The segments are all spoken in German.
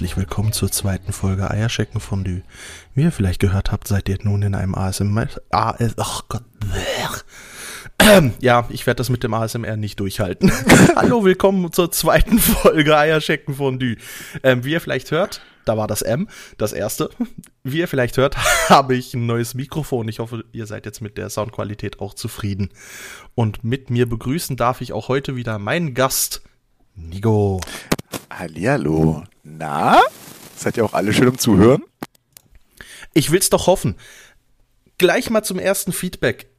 herzlich willkommen zur zweiten Folge Eierschecken Fondue. Wie ihr vielleicht gehört habt, seid ihr nun in einem ASMR. AS, ach Gott. Ja, ich werde das mit dem ASMR nicht durchhalten. Hallo, willkommen zur zweiten Folge Eierschecken Fondue. Ähm, wie ihr vielleicht hört, da war das M, das erste. Wie ihr vielleicht hört, habe ich ein neues Mikrofon. Ich hoffe, ihr seid jetzt mit der Soundqualität auch zufrieden. Und mit mir begrüßen darf ich auch heute wieder meinen Gast, Nigo. Hallihallo. Na? Seid ihr auch alle schön im Zuhören? Ich will's doch hoffen. Gleich mal zum ersten Feedback.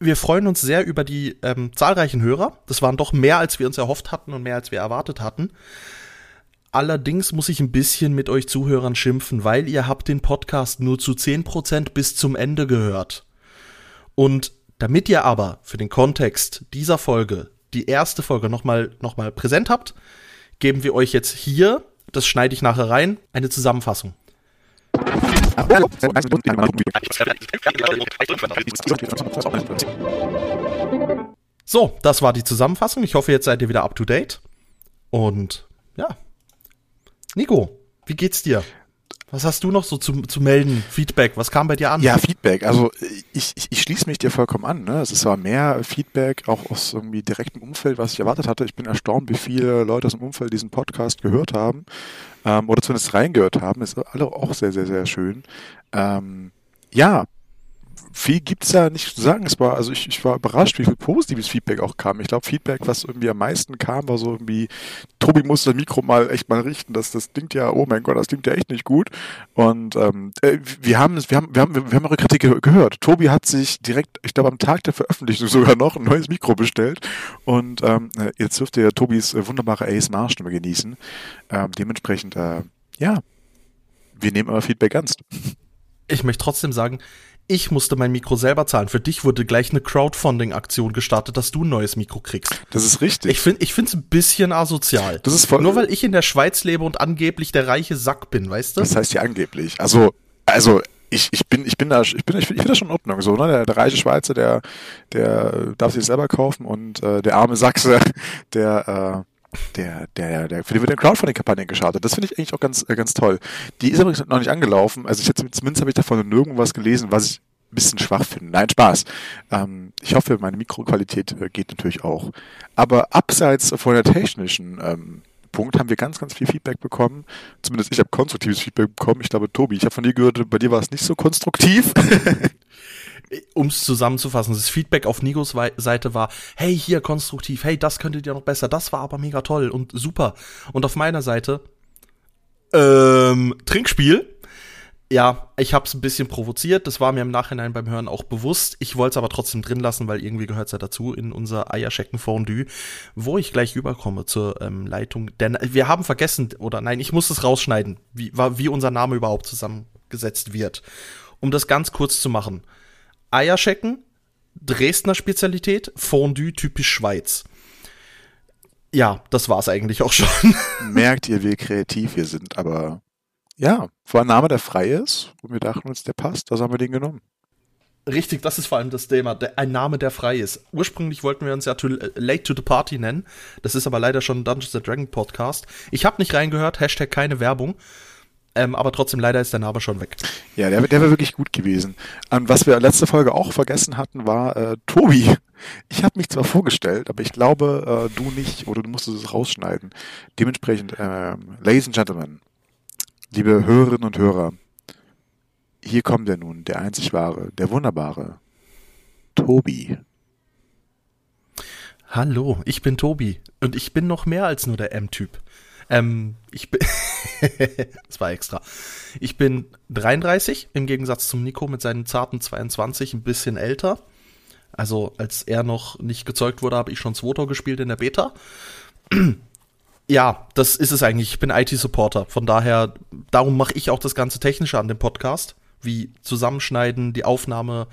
Wir freuen uns sehr über die ähm, zahlreichen Hörer. Das waren doch mehr, als wir uns erhofft hatten und mehr, als wir erwartet hatten. Allerdings muss ich ein bisschen mit euch Zuhörern schimpfen, weil ihr habt den Podcast nur zu 10% bis zum Ende gehört. Und damit ihr aber für den Kontext dieser Folge die erste Folge nochmal noch mal präsent habt, geben wir euch jetzt hier, das schneide ich nachher rein, eine Zusammenfassung. So, das war die Zusammenfassung. Ich hoffe, jetzt seid ihr wieder up to date. Und ja. Nico, wie geht's dir? Was hast du noch so zu, zu melden? Feedback, was kam bei dir an? Ja, Feedback. Also ich, ich, ich schließe mich dir vollkommen an. Ne? Es zwar mehr Feedback, auch aus irgendwie direktem Umfeld, was ich erwartet hatte. Ich bin erstaunt, wie viele Leute aus dem Umfeld diesen Podcast gehört haben ähm, oder zumindest reingehört haben. Das ist alle auch sehr, sehr, sehr schön. Ähm, ja, viel gibt's da nicht zu sagen. Es war, also ich, ich war überrascht, wie viel positives Feedback auch kam. Ich glaube, Feedback, was irgendwie am meisten kam, war so irgendwie, Tobi muss das Mikro mal echt mal richten. Das, das klingt ja, oh mein Gott, das klingt ja echt nicht gut. Und ähm, äh, wir haben wir haben, wir haben, wir haben eure Kritik ge gehört. Tobi hat sich direkt, ich glaube, am Tag der Veröffentlichung sogar noch ein neues Mikro bestellt. Und ähm, jetzt dürft ihr Tobis äh, wunderbare ASMR-Stimme genießen. Ähm, dementsprechend, äh, ja, wir nehmen euer Feedback ernst. Ich möchte trotzdem sagen, ich musste mein Mikro selber zahlen. Für dich wurde gleich eine Crowdfunding-Aktion gestartet, dass du ein neues Mikro kriegst. Das ist richtig. Ich finde, ich ein bisschen asozial. Das ist voll Nur weil ich in der Schweiz lebe und angeblich der reiche Sack bin, weißt du? Das heißt ja angeblich. Also, also ich, ich bin, ich bin da, ich bin, ich finde das schon in Ordnung. So, ne? Der, der reiche Schweizer, der, der darf sich selber kaufen und äh, der arme Sachse, der, äh, der, der, der, für den wird eine Crowdfunding-Kampagne gestartet. Das finde ich eigentlich auch ganz, äh, ganz toll. Die ist übrigens noch nicht angelaufen. Also ich hätte, zumindest habe ich davon nirgendwo was gelesen, was ich ein bisschen schwach finde. Nein, Spaß. Ähm, ich hoffe, meine Mikroqualität äh, geht natürlich auch. Aber abseits von der technischen ähm, Punkt haben wir ganz, ganz viel Feedback bekommen. Zumindest ich habe konstruktives Feedback bekommen. Ich glaube, Tobi, ich habe von dir gehört, bei dir war es nicht so konstruktiv. um es zusammenzufassen, das Feedback auf Nigos Seite war, hey, hier konstruktiv, hey, das könntet ihr noch besser, das war aber mega toll und super. Und auf meiner Seite, ähm, Trinkspiel. Ja, ich hab's ein bisschen provoziert, das war mir im Nachhinein beim Hören auch bewusst. Ich wollte es aber trotzdem drin lassen, weil irgendwie gehört's ja dazu in unser Eierschecken Fondue, wo ich gleich überkomme zur ähm, Leitung. Denn wir haben vergessen, oder nein, ich muss es rausschneiden, wie, wie unser Name überhaupt zusammengesetzt wird. Um das ganz kurz zu machen. Eierschecken, Dresdner Spezialität, Fondue typisch Schweiz. Ja, das war's eigentlich auch schon. Merkt ihr, wie kreativ wir sind, aber ja, war ein Name, der frei ist und wir dachten uns, der passt, also haben wir den genommen. Richtig, das ist vor allem das Thema. Der, ein Name, der frei ist. Ursprünglich wollten wir uns ja to, Late to the Party nennen. Das ist aber leider schon ein Dungeons Dragon Podcast. Ich habe nicht reingehört, Hashtag keine Werbung. Ähm, aber trotzdem, leider ist der Name schon weg. Ja, der, der wäre wirklich gut gewesen. Und was wir letzte Folge auch vergessen hatten, war äh, Tobi. Ich habe mich zwar vorgestellt, aber ich glaube, äh, du nicht oder du musstest es rausschneiden. Dementsprechend, äh, Ladies and Gentlemen, liebe Hörerinnen und Hörer, hier kommt er nun, der einzig wahre, der wunderbare Tobi. Hallo, ich bin Tobi und ich bin noch mehr als nur der M-Typ. Ähm, ich bin, das war extra. Ich bin 33, im Gegensatz zum Nico mit seinen zarten 22, ein bisschen älter. Also, als er noch nicht gezeugt wurde, habe ich schon Swotor gespielt in der Beta. ja, das ist es eigentlich. Ich bin IT-Supporter. Von daher, darum mache ich auch das ganze Technische an dem Podcast. Wie zusammenschneiden, die Aufnahme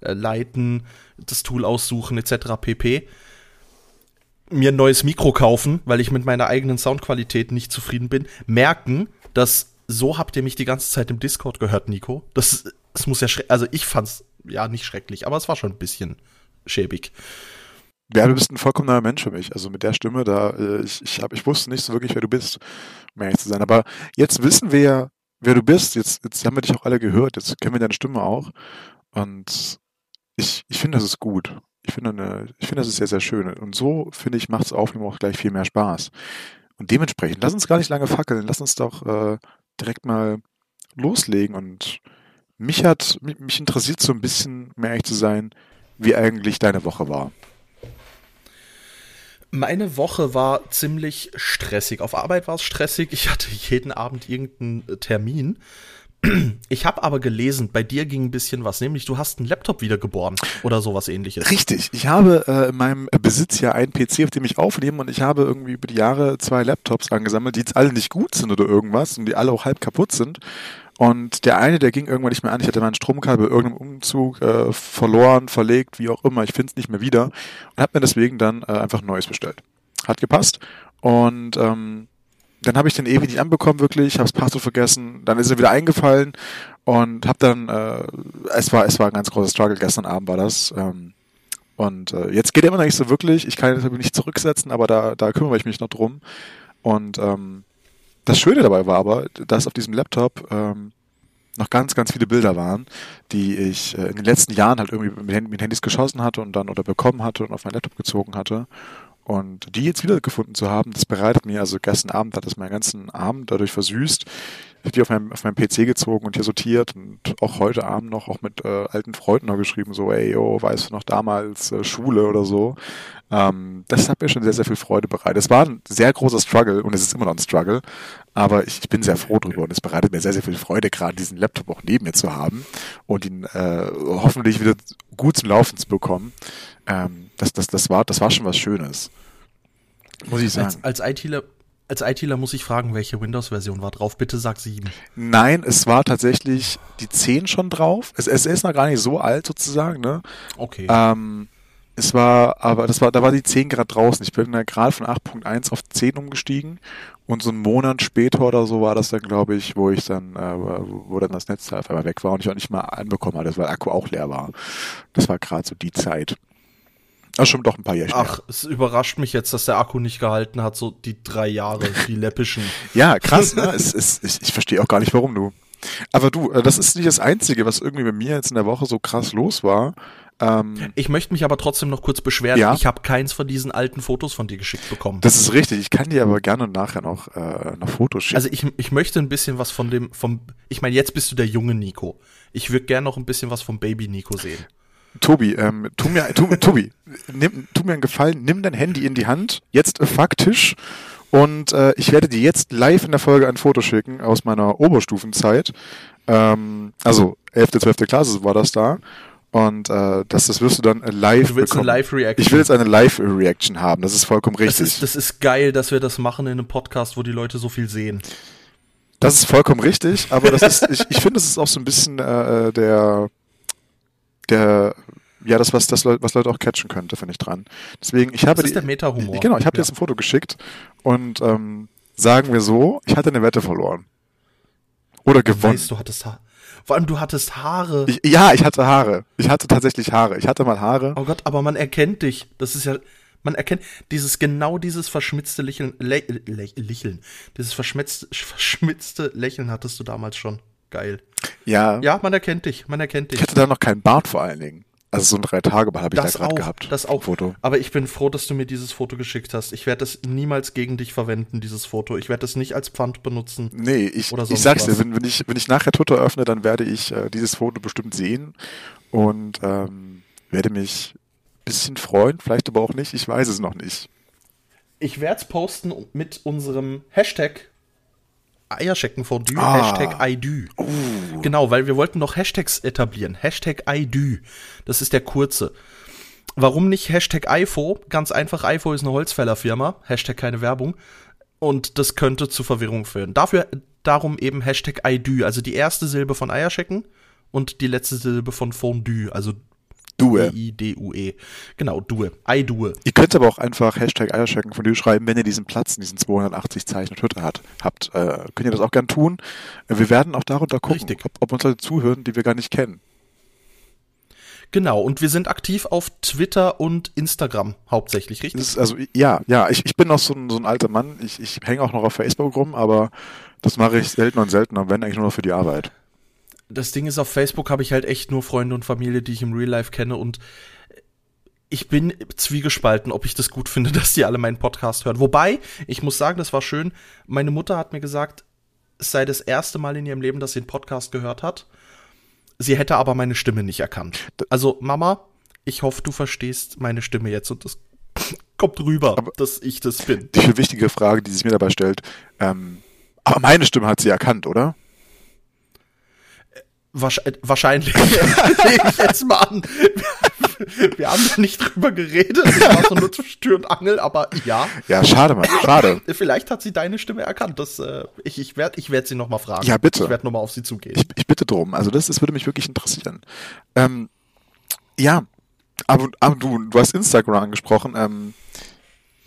äh, leiten, das Tool aussuchen, etc. pp mir ein neues Mikro kaufen, weil ich mit meiner eigenen Soundqualität nicht zufrieden bin, merken, dass so habt ihr mich die ganze Zeit im Discord gehört, Nico. Das, das muss ja, also ich fand's ja nicht schrecklich, aber es war schon ein bisschen schäbig. Ja, du bist ein vollkommen neuer Mensch für mich. Also mit der Stimme, da äh, ich, ich, hab, ich wusste nicht so wirklich, wer du bist, um ehrlich zu sein. Aber jetzt wissen wir ja, wer du bist. Jetzt, jetzt haben wir dich auch alle gehört. Jetzt kennen wir deine Stimme auch. Und ich, ich finde, das ist gut. Ich finde, eine, ich finde, das ist sehr, sehr schön. Und so, finde ich, macht es Aufnehmen auch gleich viel mehr Spaß. Und dementsprechend, lass uns gar nicht lange fackeln. Lass uns doch äh, direkt mal loslegen. Und mich hat, mich, mich interessiert so ein bisschen, um ehrlich zu sein, wie eigentlich deine Woche war. Meine Woche war ziemlich stressig. Auf Arbeit war es stressig. Ich hatte jeden Abend irgendeinen Termin. Ich habe aber gelesen, bei dir ging ein bisschen was, nämlich du hast einen Laptop wiedergeboren oder sowas ähnliches. Richtig. Ich habe äh, in meinem Besitz ja einen PC, auf dem ich aufnehme und ich habe irgendwie über die Jahre zwei Laptops angesammelt, die jetzt alle nicht gut sind oder irgendwas und die alle auch halb kaputt sind. Und der eine, der ging irgendwann nicht mehr an. Ich hatte meinen Stromkabel bei irgendeinem Umzug äh, verloren, verlegt, wie auch immer. Ich finde es nicht mehr wieder. Und habe mir deswegen dann äh, einfach ein neues bestellt. Hat gepasst. Und ähm, dann habe ich den ewig nicht anbekommen, wirklich. Habe das Passwort vergessen. Dann ist er wieder eingefallen. Und habe dann, äh, es war es war ein ganz großer Struggle. Gestern Abend war das. Ähm, und äh, jetzt geht er immer noch nicht so wirklich. Ich kann ihn nicht zurücksetzen, aber da, da kümmere ich mich noch drum. Und ähm, das Schöne dabei war aber, dass auf diesem Laptop ähm, noch ganz, ganz viele Bilder waren, die ich äh, in den letzten Jahren halt irgendwie mit, mit Handys geschossen hatte und dann oder bekommen hatte und auf mein Laptop gezogen hatte. Und die jetzt wiedergefunden zu haben, das bereitet mir, also gestern Abend hat es meinen ganzen Abend dadurch versüßt. Ich habe die auf meinem, auf meinem PC gezogen und hier sortiert und auch heute Abend noch auch mit äh, alten Freunden noch geschrieben, so, ey, yo, weißt du noch damals äh, Schule oder so. Ähm, das hat mir schon sehr, sehr viel Freude bereitet. Es war ein sehr großer Struggle und es ist immer noch ein Struggle, aber ich, ich bin sehr froh drüber und es bereitet mir sehr, sehr viel Freude, gerade diesen Laptop auch neben mir zu haben und ihn äh, hoffentlich wieder gut zum Laufen zu bekommen. Ähm, das, das, das, war, das war schon was Schönes. Muss ich sagen. Als, als ITler als ITler muss ich fragen, welche Windows-Version war drauf? Bitte sag 7. Nein, es war tatsächlich die 10 schon drauf. Es, es ist noch gar nicht so alt sozusagen, ne? Okay. Ähm, es war, aber das war, da war die 10 Grad draußen. Ich bin da gerade von 8.1 auf 10 umgestiegen und so einen Monat später oder so war das dann, glaube ich, wo ich dann, äh, wo dann das Netzteil auf einmal weg war und ich auch nicht mal anbekommen hatte, weil der Akku auch leer war. Das war gerade so die Zeit. Das schon doch ein paar Jahre. Ach, es überrascht mich jetzt, dass der Akku nicht gehalten hat, so die drei Jahre, die läppischen. ja, krass, ne? es, es, ich, ich verstehe auch gar nicht, warum du. Aber du, äh, das ist nicht das Einzige, was irgendwie bei mir jetzt in der Woche so krass los war. Ähm, ich möchte mich aber trotzdem noch kurz beschweren. Ja? Ich habe keins von diesen alten Fotos von dir geschickt bekommen. Das ist richtig. Ich kann dir aber gerne nachher noch, äh, noch Fotos schicken. Also ich, ich möchte ein bisschen was von dem, vom, ich meine, jetzt bist du der junge Nico. Ich würde gerne noch ein bisschen was vom Baby Nico sehen. Tobi, ähm, tu mir, tu, Tobi, nimm, tu mir einen Gefallen, nimm dein Handy in die Hand, jetzt faktisch, und äh, ich werde dir jetzt live in der Folge ein Foto schicken aus meiner Oberstufenzeit. Ähm, also 11., 12. Klasse war das da. Und äh, das, das wirst du dann live Du willst bekommen. eine Live-Reaction? Ich will jetzt eine Live-Reaction haben, das ist vollkommen richtig. Das ist, das ist geil, dass wir das machen in einem Podcast, wo die Leute so viel sehen. Das ist vollkommen richtig, aber das ist, ich, ich finde, das ist auch so ein bisschen äh, der, der, ja, das, was, das, was Leute auch catchen könnte, finde ich dran. Deswegen, ich habe. Das ist der Meta-Humor. Genau, ich habe ja. dir jetzt ein Foto geschickt und ähm, sagen wir so, ich hatte eine Wette verloren. Oder gewonnen. Weißt, du hattest ha vor allem, du hattest Haare. Ich, ja, ich hatte Haare. Ich hatte tatsächlich Haare. Ich hatte mal Haare. Oh Gott, aber man erkennt dich. Das ist ja, man erkennt dieses, genau dieses verschmitzte Lächeln, Lä Lä Lächeln. Dieses verschmitzte, verschmitzte Lächeln hattest du damals schon. Geil. Ja. Ja, man erkennt dich. Man erkennt dich. Ich hatte da noch keinen Bart vor allen Dingen. Also so ein drei Tage habe ich das da gerade gehabt. Das auch. Foto. Aber ich bin froh, dass du mir dieses Foto geschickt hast. Ich werde das niemals gegen dich verwenden, dieses Foto. Ich werde das nicht als Pfand benutzen. Nee, ich, ich sag's dir, wenn, wenn, ich, wenn ich nachher Twitter öffne, dann werde ich äh, dieses Foto bestimmt sehen und ähm, werde mich ein bisschen freuen, vielleicht aber auch nicht. Ich weiß es noch nicht. Ich werde es posten mit unserem Hashtag Eierscheckenfondue, ah. Hashtag IDU. Uh. Genau, weil wir wollten noch Hashtags etablieren. Hashtag IDU. Das ist der kurze. Warum nicht Hashtag IFO? Ganz einfach, IFO ist eine Holzfällerfirma. Hashtag keine Werbung. Und das könnte zu Verwirrung führen. Dafür, darum eben Hashtag IDU. Also die erste Silbe von Eierschecken und die letzte Silbe von Fondue. Also Due. I-D-U-E. Genau, Due. I Due. Ihr könnt aber auch einfach Hashtag Eierschecken von dir schreiben, wenn ihr diesen Platz in diesen 280 Zeichen Twitter hat, habt. Äh, könnt ihr das auch gern tun. Wir werden auch darunter gucken, ob, ob uns Leute zuhören, die wir gar nicht kennen. Genau, und wir sind aktiv auf Twitter und Instagram hauptsächlich, richtig? Also ja, ja, ich, ich bin noch so ein, so ein alter Mann. Ich, ich hänge auch noch auf Facebook rum, aber das mache ich selten und selten und wenn eigentlich nur noch für die Arbeit. Das Ding ist, auf Facebook habe ich halt echt nur Freunde und Familie, die ich im Real Life kenne und ich bin zwiegespalten, ob ich das gut finde, dass die alle meinen Podcast hören. Wobei, ich muss sagen, das war schön. Meine Mutter hat mir gesagt, es sei das erste Mal in ihrem Leben, dass sie einen Podcast gehört hat. Sie hätte aber meine Stimme nicht erkannt. Also, Mama, ich hoffe, du verstehst meine Stimme jetzt und das kommt rüber, aber dass ich das bin. Die wichtige Frage, die sich mir dabei stellt, ähm, aber meine Stimme hat sie erkannt, oder? Wahrscheinlich. Nehme ich jetzt mal an. Wir haben da nicht drüber geredet. Das war so nur zwischen Tür und Angel, aber ja. Ja, schade, Mann. Schade. Vielleicht hat sie deine Stimme erkannt. Das, äh, ich ich werde ich werd sie nochmal fragen. Ja, bitte. Ich werde nochmal auf sie zugehen. Ich, ich bitte drum. Also das, das würde mich wirklich interessieren. Ähm, ja, aber, aber du, du hast Instagram angesprochen. Ähm,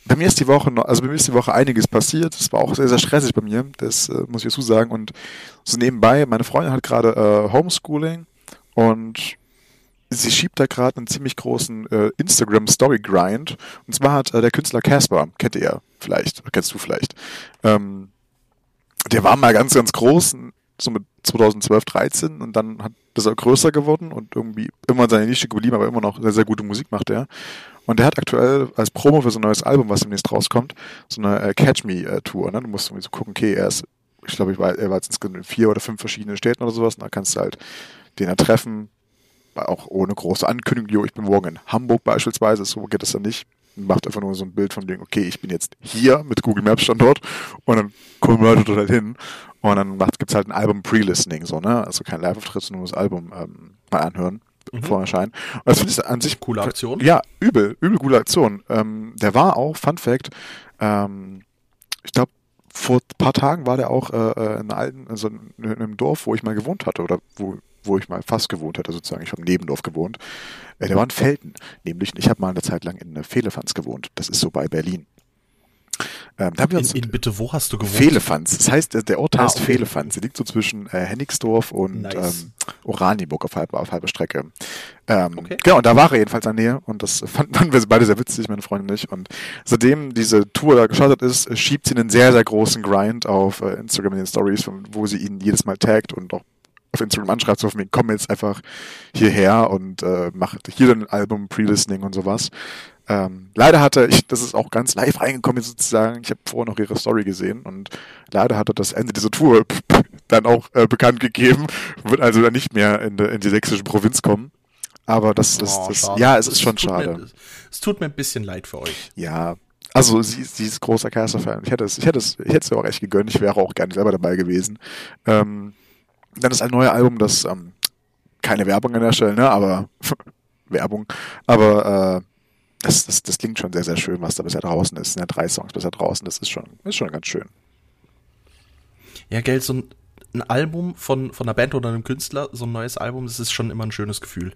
bei mir ist die Woche noch, also bei mir ist die Woche einiges passiert. Es war auch sehr, sehr stressig bei mir, das äh, muss ich dazu sagen. Und so nebenbei, meine Freundin hat gerade äh, Homeschooling und sie schiebt da gerade einen ziemlich großen äh, Instagram Story Grind. Und zwar hat äh, der Künstler Casper, kennt ihr vielleicht, kennst du vielleicht, ähm, der war mal ganz, ganz groß, so mit 2012, 13 und dann hat das er größer geworden und irgendwie immer in seiner Nische geblieben, aber immer noch sehr, sehr gute Musik macht er. Und der hat aktuell als Promo für so ein neues Album, was demnächst rauskommt, so eine äh, Catch Me äh, Tour. Ne? Du musst irgendwie so gucken, okay, er ist, ich glaube, ich war, er war jetzt in vier oder fünf verschiedenen Städten oder sowas. Und da kannst du halt den da treffen, auch ohne große Ankündigung. Ich bin morgen in Hamburg beispielsweise, so geht das dann nicht. Macht einfach nur so ein Bild von dem, okay, ich bin jetzt hier mit Google Maps Standort und dann kommen Leute dort halt hin und dann gibt es halt ein Album Pre-Listening, so, ne? Also kein Live-Auftritt, sondern nur das Album ähm, mal anhören mhm. vor Erscheinen. Und das finde ich an sich. Coole Aktion. Ja, übel, übel coole Aktion. Ähm, der war auch, Fun Fact, ähm, ich glaube, vor ein paar Tagen war der auch äh, äh in, alten, also in einem Dorf, wo ich mal gewohnt hatte, oder wo, wo ich mal fast gewohnt hatte, sozusagen. Ich habe im Nebendorf gewohnt. Äh, der war in Felten, nämlich, ich habe mal eine Zeit lang in Fehlefanz gewohnt. Das ist so bei Berlin. Ähm, da haben wir uns in, in bitte, wo hast du gewohnt? Fehlefanz. Das heißt, der Ort ah, heißt okay. Fehlefanz. Sie liegt so zwischen äh, Hennigsdorf und nice. ähm, Oranienburg auf halber, auf halber Strecke. Ähm, okay. Genau, und da war er jedenfalls an Nähe und das fanden wir beide sehr witzig, meine Freundin und ich. Und seitdem diese Tour da gestartet ist, schiebt sie einen sehr, sehr großen Grind auf äh, Instagram in den Stories, wo sie ihn jedes Mal taggt und auch auf Instagram anschreibt, so von mir, komm jetzt einfach hierher und äh, mach hier dann ein Album, Pre-Listening und sowas. Ähm, leider hatte ich, das ist auch ganz live reingekommen sozusagen, ich habe vorher noch ihre Story gesehen und leider hatte das Ende dieser Tour dann auch äh, bekannt gegeben, wird also dann nicht mehr in, in die sächsische Provinz kommen. Aber das ist, oh, das, ja, es ist schon es schade. Mir, es tut mir ein bisschen leid für euch. Ja, also sie, sie ist großer Caster-Fan. Ich hätte es, ich hätte es, ich hätte es ja auch echt gegönnt. Ich wäre auch gerne selber dabei gewesen. Ähm, dann ist ein neues Album, das ähm, keine Werbung an der Stelle, ne, aber Werbung, aber äh, das, das, das klingt schon sehr, sehr schön, was da bisher draußen ist. Ne? Drei Songs bisher draußen, das ist schon, ist schon ganz schön. Ja, Geld, so ein, ein Album von, von einer Band oder einem Künstler, so ein neues Album, das ist schon immer ein schönes Gefühl.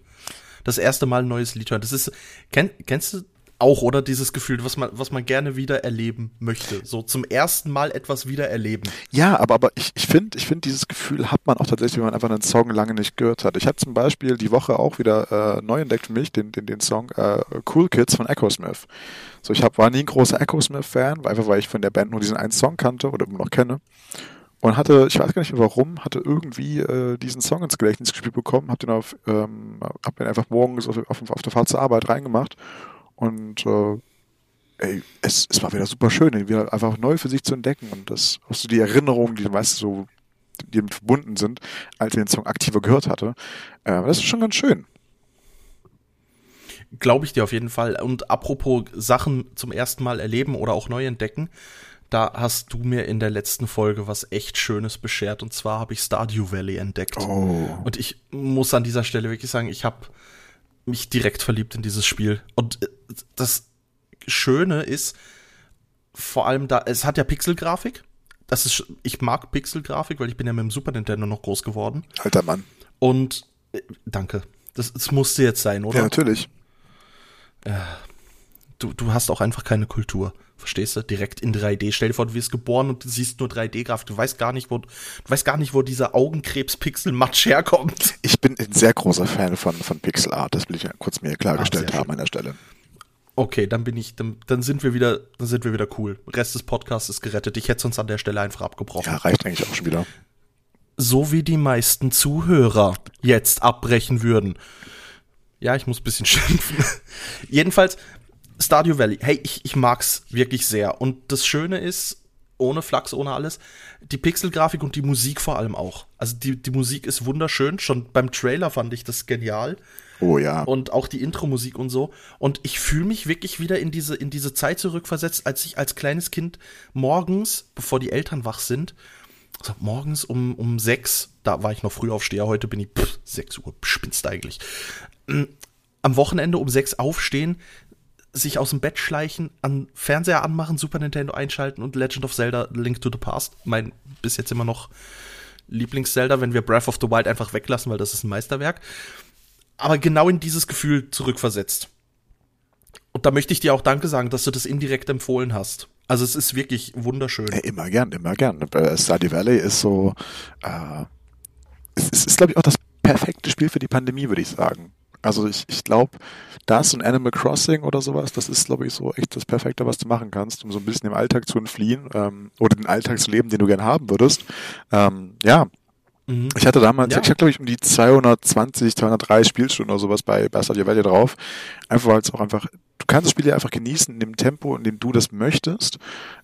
Das erste Mal ein neues Lied hören. Das ist, kenn, kennst du auch, oder? Dieses Gefühl, was man, was man gerne wieder erleben möchte. So zum ersten Mal etwas wieder erleben. Ja, aber, aber ich, ich finde, ich finde, dieses Gefühl hat man auch tatsächlich, wenn man einfach einen Song lange nicht gehört hat. Ich habe zum Beispiel die Woche auch wieder äh, neu entdeckt für mich, den, den, den Song äh, Cool Kids von Echo Smith. So, ich hab, war nie ein großer Echo Smith-Fan, einfach weil ich von der Band nur diesen einen Song kannte oder immer noch kenne. Und hatte, ich weiß gar nicht mehr warum, hatte irgendwie äh, diesen Song ins Gedächtnis gespielt bekommen, hab den auf, ähm, hab den einfach morgens auf, auf, auf der Fahrt zur Arbeit reingemacht und äh, ey, es, es war wieder super schön, wieder einfach neu für sich zu entdecken und das auch so die Erinnerungen, die du, so, die damit verbunden sind, als ich den Song aktiver gehört hatte. Äh, das ist schon ganz schön. Glaube ich dir auf jeden Fall. Und apropos Sachen zum ersten Mal erleben oder auch neu entdecken, da hast du mir in der letzten Folge was echt Schönes beschert. Und zwar habe ich Stardew Valley entdeckt. Oh. Und ich muss an dieser Stelle wirklich sagen, ich habe mich direkt verliebt in dieses Spiel. Und äh, das Schöne ist, vor allem da, es hat ja Pixelgrafik. Das ist, ich mag Pixelgrafik, weil ich bin ja mit dem Super Nintendo noch groß geworden. Alter Mann. Und äh, danke. Das, das musste jetzt sein, oder? Ja, natürlich. Ja. Du, du hast auch einfach keine Kultur. Verstehst du? Direkt in 3D. Stell dir vor, du wirst geboren und du siehst nur 3D-Grafik. Du weißt gar nicht, wo, du weißt gar nicht, wo dieser Augenkrebs-Pixel-Matsch herkommt. Ich bin ein sehr großer Fan von, von Pixel Art. Das will ich kurz mir klargestellt ah, haben an der Stelle. Okay, dann bin ich, dann, dann sind wir wieder, dann sind wir wieder cool. Rest des Podcasts ist gerettet. Ich hätte uns an der Stelle einfach abgebrochen. Ja, reicht eigentlich auch schon wieder. So wie die meisten Zuhörer jetzt abbrechen würden. Ja, ich muss ein bisschen schimpfen. Jedenfalls, Stardew Valley. Hey, ich, ich mag's wirklich sehr. Und das Schöne ist, ohne Flachs, ohne alles, die Pixelgrafik und die Musik vor allem auch. Also die, die Musik ist wunderschön. Schon beim Trailer fand ich das genial. Oh ja. Und auch die Intro-Musik und so. Und ich fühle mich wirklich wieder in diese, in diese Zeit zurückversetzt, als ich als kleines Kind morgens, bevor die Eltern wach sind, also morgens um, um sechs, da war ich noch früh aufsteher, heute bin ich pff, sechs Uhr, spinnst eigentlich. Mm, am Wochenende um sechs aufstehen, sich aus dem Bett schleichen, an Fernseher anmachen, Super Nintendo einschalten und Legend of Zelda Link to the Past, mein bis jetzt immer noch Lieblings-Zelda, wenn wir Breath of the Wild einfach weglassen, weil das ist ein Meisterwerk aber genau in dieses Gefühl zurückversetzt. Und da möchte ich dir auch Danke sagen, dass du das indirekt empfohlen hast. Also es ist wirklich wunderschön. Immer gern, immer gern. Äh, Stardew Valley ist so, äh, es, es ist, glaube ich, auch das perfekte Spiel für die Pandemie, würde ich sagen. Also ich, ich glaube, das und Animal Crossing oder sowas, das ist, glaube ich, so echt das Perfekte, was du machen kannst, um so ein bisschen im Alltag zu entfliehen ähm, oder den Alltag zu leben, den du gern haben würdest. Ähm, ja, Mhm. Ich hatte damals, ja. ich hatte glaube ich um die 220, 230 Spielstunden oder sowas bei, bei Stadio Valley drauf. Einfach weil es auch einfach, du kannst das Spiel ja einfach genießen in dem Tempo, in dem du das möchtest.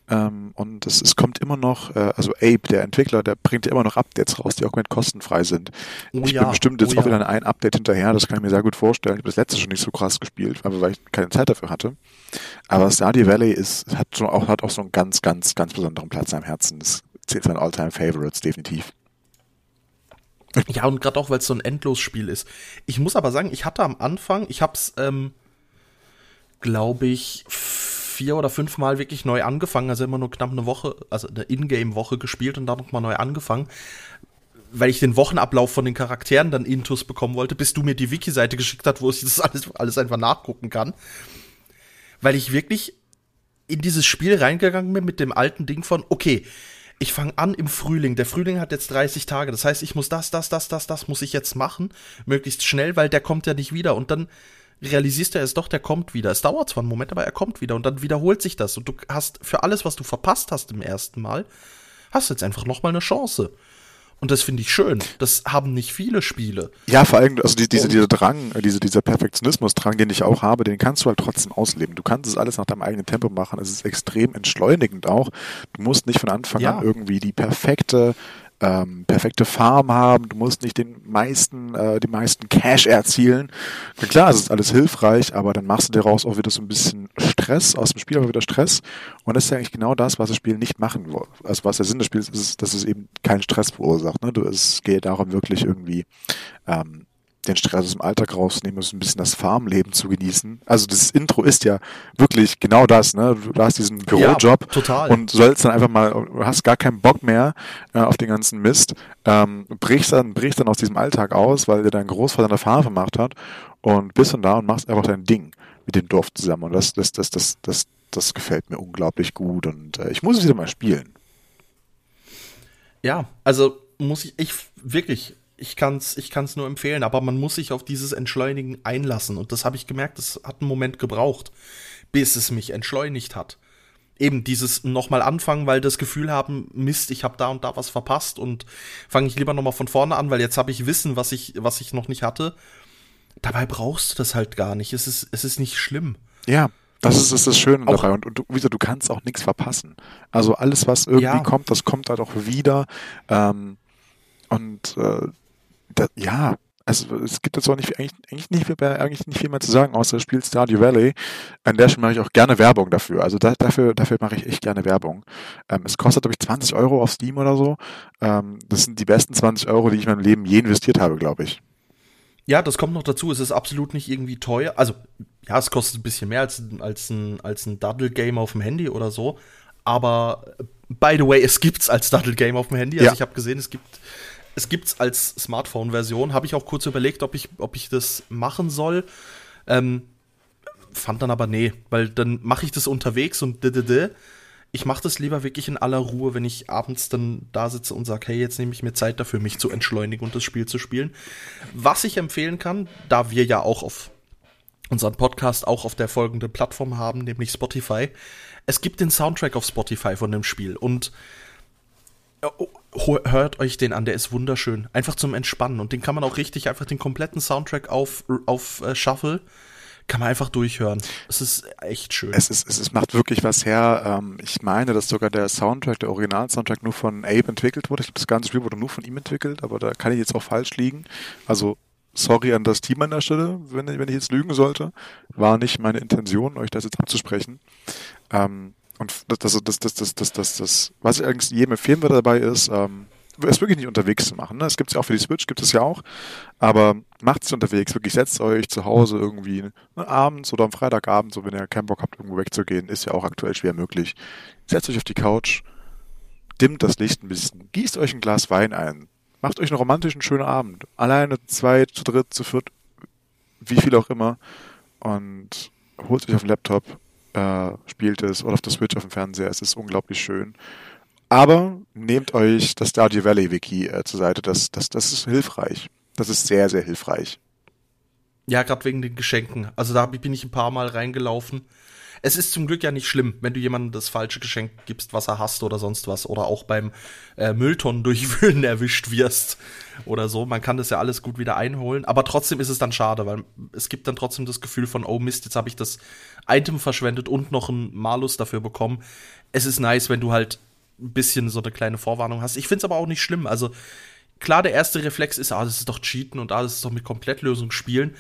Ähm, und es, es kommt immer noch, äh, also Ape, der Entwickler, der bringt ja immer noch Updates raus, die auch komplett kostenfrei sind. Oh ich ja, bin bestimmt jetzt oh auch wieder ein Update hinterher, das kann ich mir sehr gut vorstellen. Ich habe das letzte schon nicht so krass gespielt, aber weil ich keine Zeit dafür hatte. Aber Stardew Valley ist, hat, so auch, hat auch so einen ganz, ganz, ganz besonderen Platz am Herzen. Das zählt zu meinen Alltime favorites definitiv. Ja, und gerade auch, weil es so ein Endlosspiel ist. Ich muss aber sagen, ich hatte am Anfang, ich hab's, ähm, glaube ich, vier oder fünf Mal wirklich neu angefangen, also immer nur knapp eine Woche, also eine Ingame-Woche gespielt und dann nochmal neu angefangen, weil ich den Wochenablauf von den Charakteren dann intus bekommen wollte, bis du mir die Wiki-Seite geschickt hast, wo ich das alles, alles einfach nachgucken kann. Weil ich wirklich in dieses Spiel reingegangen bin mit dem alten Ding von, okay, ich fange an im Frühling. Der Frühling hat jetzt 30 Tage. Das heißt, ich muss das, das, das, das, das muss ich jetzt machen. Möglichst schnell, weil der kommt ja nicht wieder. Und dann realisierst du erst doch, der kommt wieder. Es dauert zwar einen Moment, aber er kommt wieder. Und dann wiederholt sich das. Und du hast für alles, was du verpasst hast im ersten Mal, hast du jetzt einfach nochmal eine Chance. Und das finde ich schön. Das haben nicht viele Spiele. Ja, vor allem, also die, diese, dieser Drang, äh, diese, dieser Perfektionismus-Drang, den ich auch habe, den kannst du halt trotzdem ausleben. Du kannst es alles nach deinem eigenen Tempo machen. Es ist extrem entschleunigend auch. Du musst nicht von Anfang ja. an irgendwie die perfekte ähm, perfekte Farm haben, du musst nicht den meisten, äh, die meisten Cash erzielen. Na klar, es ist alles hilfreich, aber dann machst du daraus auch wieder so ein bisschen Stress, aus dem Spiel aber wieder Stress. Und das ist ja eigentlich genau das, was das Spiel nicht machen will. Also was der Sinn des Spiels ist, dass es eben keinen Stress verursacht. Ne? Du, es geht darum, wirklich irgendwie ähm, den Stress aus dem Alltag rausnehmen und so ein bisschen das Farmleben zu genießen. Also das Intro ist ja wirklich genau das, ne? Du hast diesen Bürojob ja, und sollst dann einfach mal, du hast gar keinen Bock mehr äh, auf den ganzen Mist, ähm, brichst dann, brichst dann aus diesem Alltag aus, weil dir dein Großvater eine Farm gemacht hat und bist dann da und machst einfach dein Ding mit dem Dorf zusammen. Und das, das, das, das, das, das gefällt mir unglaublich gut und äh, ich muss es wieder mal spielen. Ja, also muss ich, ich wirklich, ich kann es ich kann's nur empfehlen, aber man muss sich auf dieses Entschleunigen einlassen. Und das habe ich gemerkt, das hat einen Moment gebraucht, bis es mich entschleunigt hat. Eben dieses nochmal anfangen, weil das Gefühl haben, Mist, ich habe da und da was verpasst und fange ich lieber nochmal von vorne an, weil jetzt habe ich Wissen, was ich, was ich noch nicht hatte. Dabei brauchst du das halt gar nicht. Es ist, es ist nicht schlimm. Ja, das ist, ist das Schöne auch, dabei. Und, und du, wie gesagt, du kannst auch nichts verpassen. Also alles, was irgendwie ja. kommt, das kommt halt auch wieder. Ähm, und äh, da, ja, also es gibt jetzt auch nicht, eigentlich, eigentlich, nicht, eigentlich nicht viel mehr zu sagen, außer das Spiel Stardew Valley. An der Stelle mache ich auch gerne Werbung dafür. Also da, dafür, dafür mache ich echt gerne Werbung. Ähm, es kostet, glaube ich, 20 Euro auf Steam oder so. Ähm, das sind die besten 20 Euro, die ich in meinem Leben je investiert habe, glaube ich. Ja, das kommt noch dazu. Es ist absolut nicht irgendwie teuer. Also, ja, es kostet ein bisschen mehr als, als ein, als ein Daddle-Game auf dem Handy oder so. Aber, by the way, es gibt's als Daddle-Game auf dem Handy. Also, ja. ich habe gesehen, es gibt es gibt es als Smartphone-Version. Habe ich auch kurz überlegt, ob ich, ob ich das machen soll. Ähm, fand dann aber, nee, weil dann mache ich das unterwegs und d -d -d. ich mache das lieber wirklich in aller Ruhe, wenn ich abends dann da sitze und sage, hey, jetzt nehme ich mir Zeit dafür, mich zu entschleunigen und das Spiel zu spielen. Was ich empfehlen kann, da wir ja auch auf unseren Podcast auch auf der folgenden Plattform haben, nämlich Spotify. Es gibt den Soundtrack auf Spotify von dem Spiel und hört euch den an, der ist wunderschön. Einfach zum Entspannen. Und den kann man auch richtig, einfach den kompletten Soundtrack auf, auf uh, Shuffle, kann man einfach durchhören. Es ist echt schön. Es, ist, es, es macht wirklich was her. Ähm, ich meine, dass sogar der Soundtrack, der Original-Soundtrack nur von Abe entwickelt wurde. Ich glaube, das ganze Spiel wurde nur von ihm entwickelt, aber da kann ich jetzt auch falsch liegen. Also sorry an das Team an der Stelle, wenn, wenn ich jetzt lügen sollte. War nicht meine Intention, euch das jetzt abzusprechen. Ähm, und das, das, das, das, das, das, das, was ich eigentlich jedem empfehlen würde dabei ist, ähm, es wirklich nicht unterwegs zu machen. Ne? Es gibt es ja auch für die Switch, gibt es ja auch. Aber macht es unterwegs, wirklich setzt euch zu Hause irgendwie ne, abends oder am Freitagabend, so wenn ihr keinen Bock habt, irgendwo wegzugehen, ist ja auch aktuell schwer möglich. Setzt euch auf die Couch, dimmt das Licht ein bisschen, gießt euch ein Glas Wein ein, macht euch einen romantischen, schönen Abend. Alleine, zwei, zu dritt, zu viert, wie viel auch immer. Und holt euch auf den Laptop äh, spielt es oder auf der Switch auf dem Fernseher. Es ist unglaublich schön. Aber nehmt euch das Stardew Valley Wiki äh, zur Seite. Das, das, das ist hilfreich. Das ist sehr, sehr hilfreich. Ja, gerade wegen den Geschenken. Also da bin ich ein paar Mal reingelaufen. Es ist zum Glück ja nicht schlimm, wenn du jemandem das falsche Geschenk gibst, was er hasst oder sonst was. Oder auch beim äh, Mülltonnen durchwühlen erwischt wirst oder so. Man kann das ja alles gut wieder einholen. Aber trotzdem ist es dann schade, weil es gibt dann trotzdem das Gefühl von, oh Mist, jetzt habe ich das Item verschwendet und noch einen Malus dafür bekommen. Es ist nice, wenn du halt ein bisschen so eine kleine Vorwarnung hast. Ich finde es aber auch nicht schlimm. Also klar, der erste Reflex ist, ah, das ist doch Cheaten und ah, das ist doch mit Komplettlösung spielen.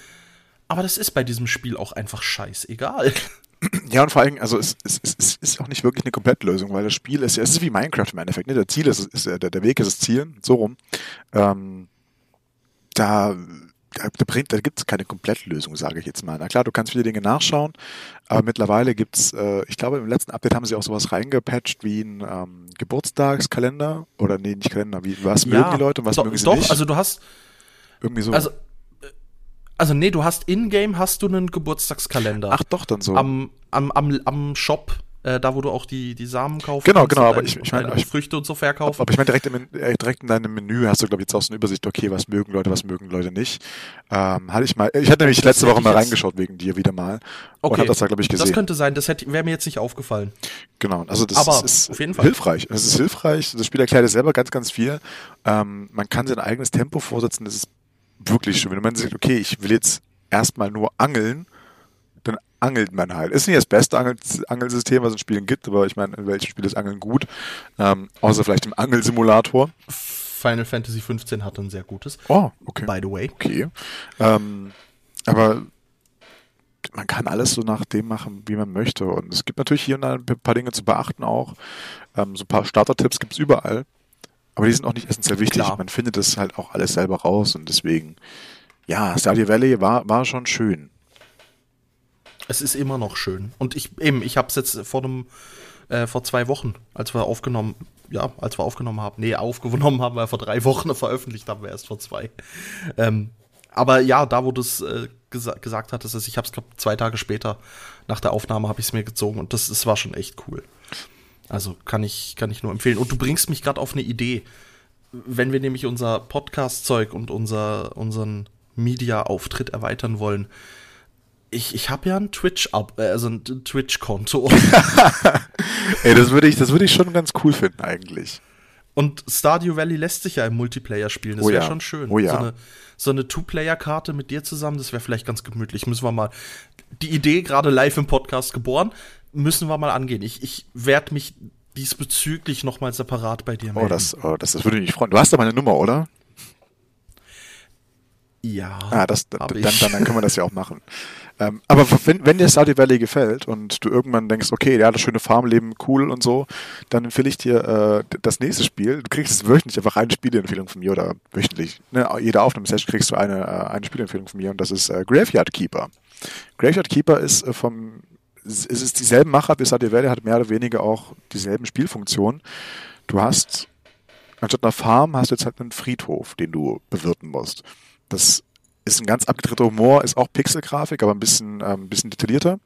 Aber das ist bei diesem Spiel auch einfach scheißegal. Ja, und vor allem, also es, es, es, es ist auch nicht wirklich eine Komplettlösung, weil das Spiel ist ja, es ist wie Minecraft im Endeffekt, ne? Der Ziel ist, ist der, der Weg ist das Ziel, so rum. Ähm, da da, da, gibt es keine Komplettlösung, sage ich jetzt mal. Na klar, du kannst viele Dinge nachschauen, aber mittlerweile gibt's, äh, ich glaube, im letzten Update haben sie auch sowas reingepatcht wie ein ähm, Geburtstagskalender oder nee, nicht Kalender, wie was ja, mögen die Leute und was doch, mögen sie doch, nicht. also du hast irgendwie so. Also also nee, du hast in-game hast du einen Geburtstagskalender. Ach doch, dann so. Am, am, am, am Shop, äh, da wo du auch die, die Samen kaufst. Genau, genau, aber ich, ich meine, Früchte und so verkaufen. Aber ich meine, direkt, im, äh, direkt in deinem Menü hast du, glaube ich, jetzt auch so eine Übersicht, okay, was mögen Leute, was mögen Leute nicht. Ähm, hatte ich mal, ich hatte nämlich letzte Woche mal reingeschaut wegen dir wieder mal. Okay. Und hab das da, glaube ich, gesehen. Das könnte sein, das wäre mir jetzt nicht aufgefallen. Genau, also das aber ist, auf jeden Fall. hilfreich. Es ist hilfreich. Das Spiel erklärt es selber ganz, ganz viel. Ähm, man kann sein eigenes Tempo vorsetzen, das ist wirklich schön. Wenn man sagt, okay, ich will jetzt erstmal nur angeln, dann angelt man halt. Ist nicht das beste Angel Angelsystem, was es in Spielen gibt, aber ich meine, in welchem Spiel ist Angeln gut? Ähm, außer vielleicht im Angelsimulator. Final Fantasy 15 hat ein sehr gutes. Oh, okay. By the way. Okay. Ähm, aber man kann alles so nach dem machen, wie man möchte. Und es gibt natürlich hier und da ein paar Dinge zu beachten auch. Ähm, so ein paar Starter-Tipps gibt es überall. Aber die sind auch nicht essentiell wichtig. Klar. Man findet das halt auch alles selber raus und deswegen ja, Stardew Valley war, war schon schön. Es ist immer noch schön. Und ich eben, ich habe es jetzt vor einem, äh, vor zwei Wochen, als wir aufgenommen, ja, als wir aufgenommen haben, nee, aufgenommen haben wir vor drei Wochen, veröffentlicht haben wir erst vor zwei. Ähm, aber ja, da wo du es äh, gesa gesagt hattest, ich habe es glaube zwei Tage später nach der Aufnahme habe ich es mir gezogen und das, das war schon echt cool. Also kann ich kann ich nur empfehlen. Und du bringst mich gerade auf eine Idee, wenn wir nämlich unser Podcast-Zeug und unser unseren Media-Auftritt erweitern wollen. Ich, ich habe ja ein Twitch, äh, also ein Twitch-Konto. Ey, das würde ich, das würde ich schon ganz cool finden eigentlich. Und Stardew Valley lässt sich ja im Multiplayer spielen. Das oh wäre ja. schon schön. Oh ja. So eine, so eine Two-Player-Karte mit dir zusammen, das wäre vielleicht ganz gemütlich. Müssen wir mal. Die Idee gerade live im Podcast geboren, müssen wir mal angehen. Ich, ich werde mich diesbezüglich nochmal separat bei dir melden. Oh, das, oh, das, das würde mich freuen. Du hast doch meine Nummer, oder? Ja. Ah, das, dann, dann, dann können wir das ja auch machen. Ähm, aber wenn, wenn dir Stardew Valley gefällt und du irgendwann denkst, okay, ja, das schöne Farmleben, cool und so, dann empfehle ich dir äh, das nächste Spiel. Du kriegst wöchentlich einfach eine Spieleempfehlung von mir oder wöchentlich. Ne? Jede Aufnahmesession kriegst du eine, äh, eine Spieleempfehlung von mir und das ist äh, Graveyard Keeper. Graveyard Keeper ist äh, vom, es ist dieselben Macher wie Stardew Valley, hat mehr oder weniger auch dieselben Spielfunktionen. Du hast, anstatt einer Farm hast du jetzt halt einen Friedhof, den du bewirten musst. Das ist ein ganz abgedrehter Humor, ist auch Pixelgrafik, aber ein bisschen, ähm, ein bisschen detaillierter.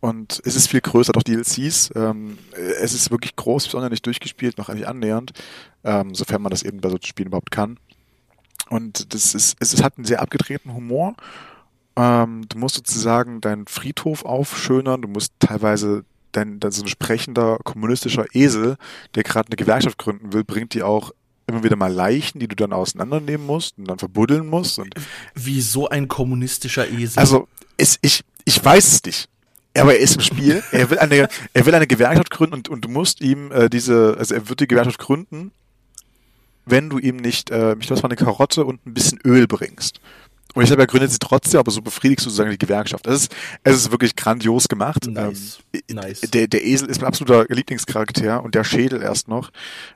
Und es ist viel größer, doch DLCs. Ähm, es ist wirklich groß, habe nicht durchgespielt, noch nicht annähernd, ähm, sofern man das eben bei solchen Spielen überhaupt kann. Und das ist, es hat einen sehr abgedrehten Humor. Ähm, du musst sozusagen deinen Friedhof aufschönern, du musst teilweise dein, dein so ein sprechender kommunistischer Esel, der gerade eine Gewerkschaft gründen will, bringt dir auch immer wieder mal Leichen, die du dann auseinandernehmen musst und dann verbuddeln musst. Und Wieso ein kommunistischer Esel? Also, es, ich, ich weiß es nicht. Aber er ist im Spiel. Er will eine, er will eine Gewerkschaft gründen und, und du musst ihm äh, diese, also er wird die Gewerkschaft gründen, wenn du ihm nicht, äh, ich glaube, eine Karotte und ein bisschen Öl bringst. Und ich habe er gründet sie trotzdem, aber so befriedigst du sozusagen die Gewerkschaft. Es ist, es ist wirklich grandios gemacht. Nice. Ähm, nice. Der, der Esel ist mein absoluter Lieblingscharakter und der Schädel erst noch.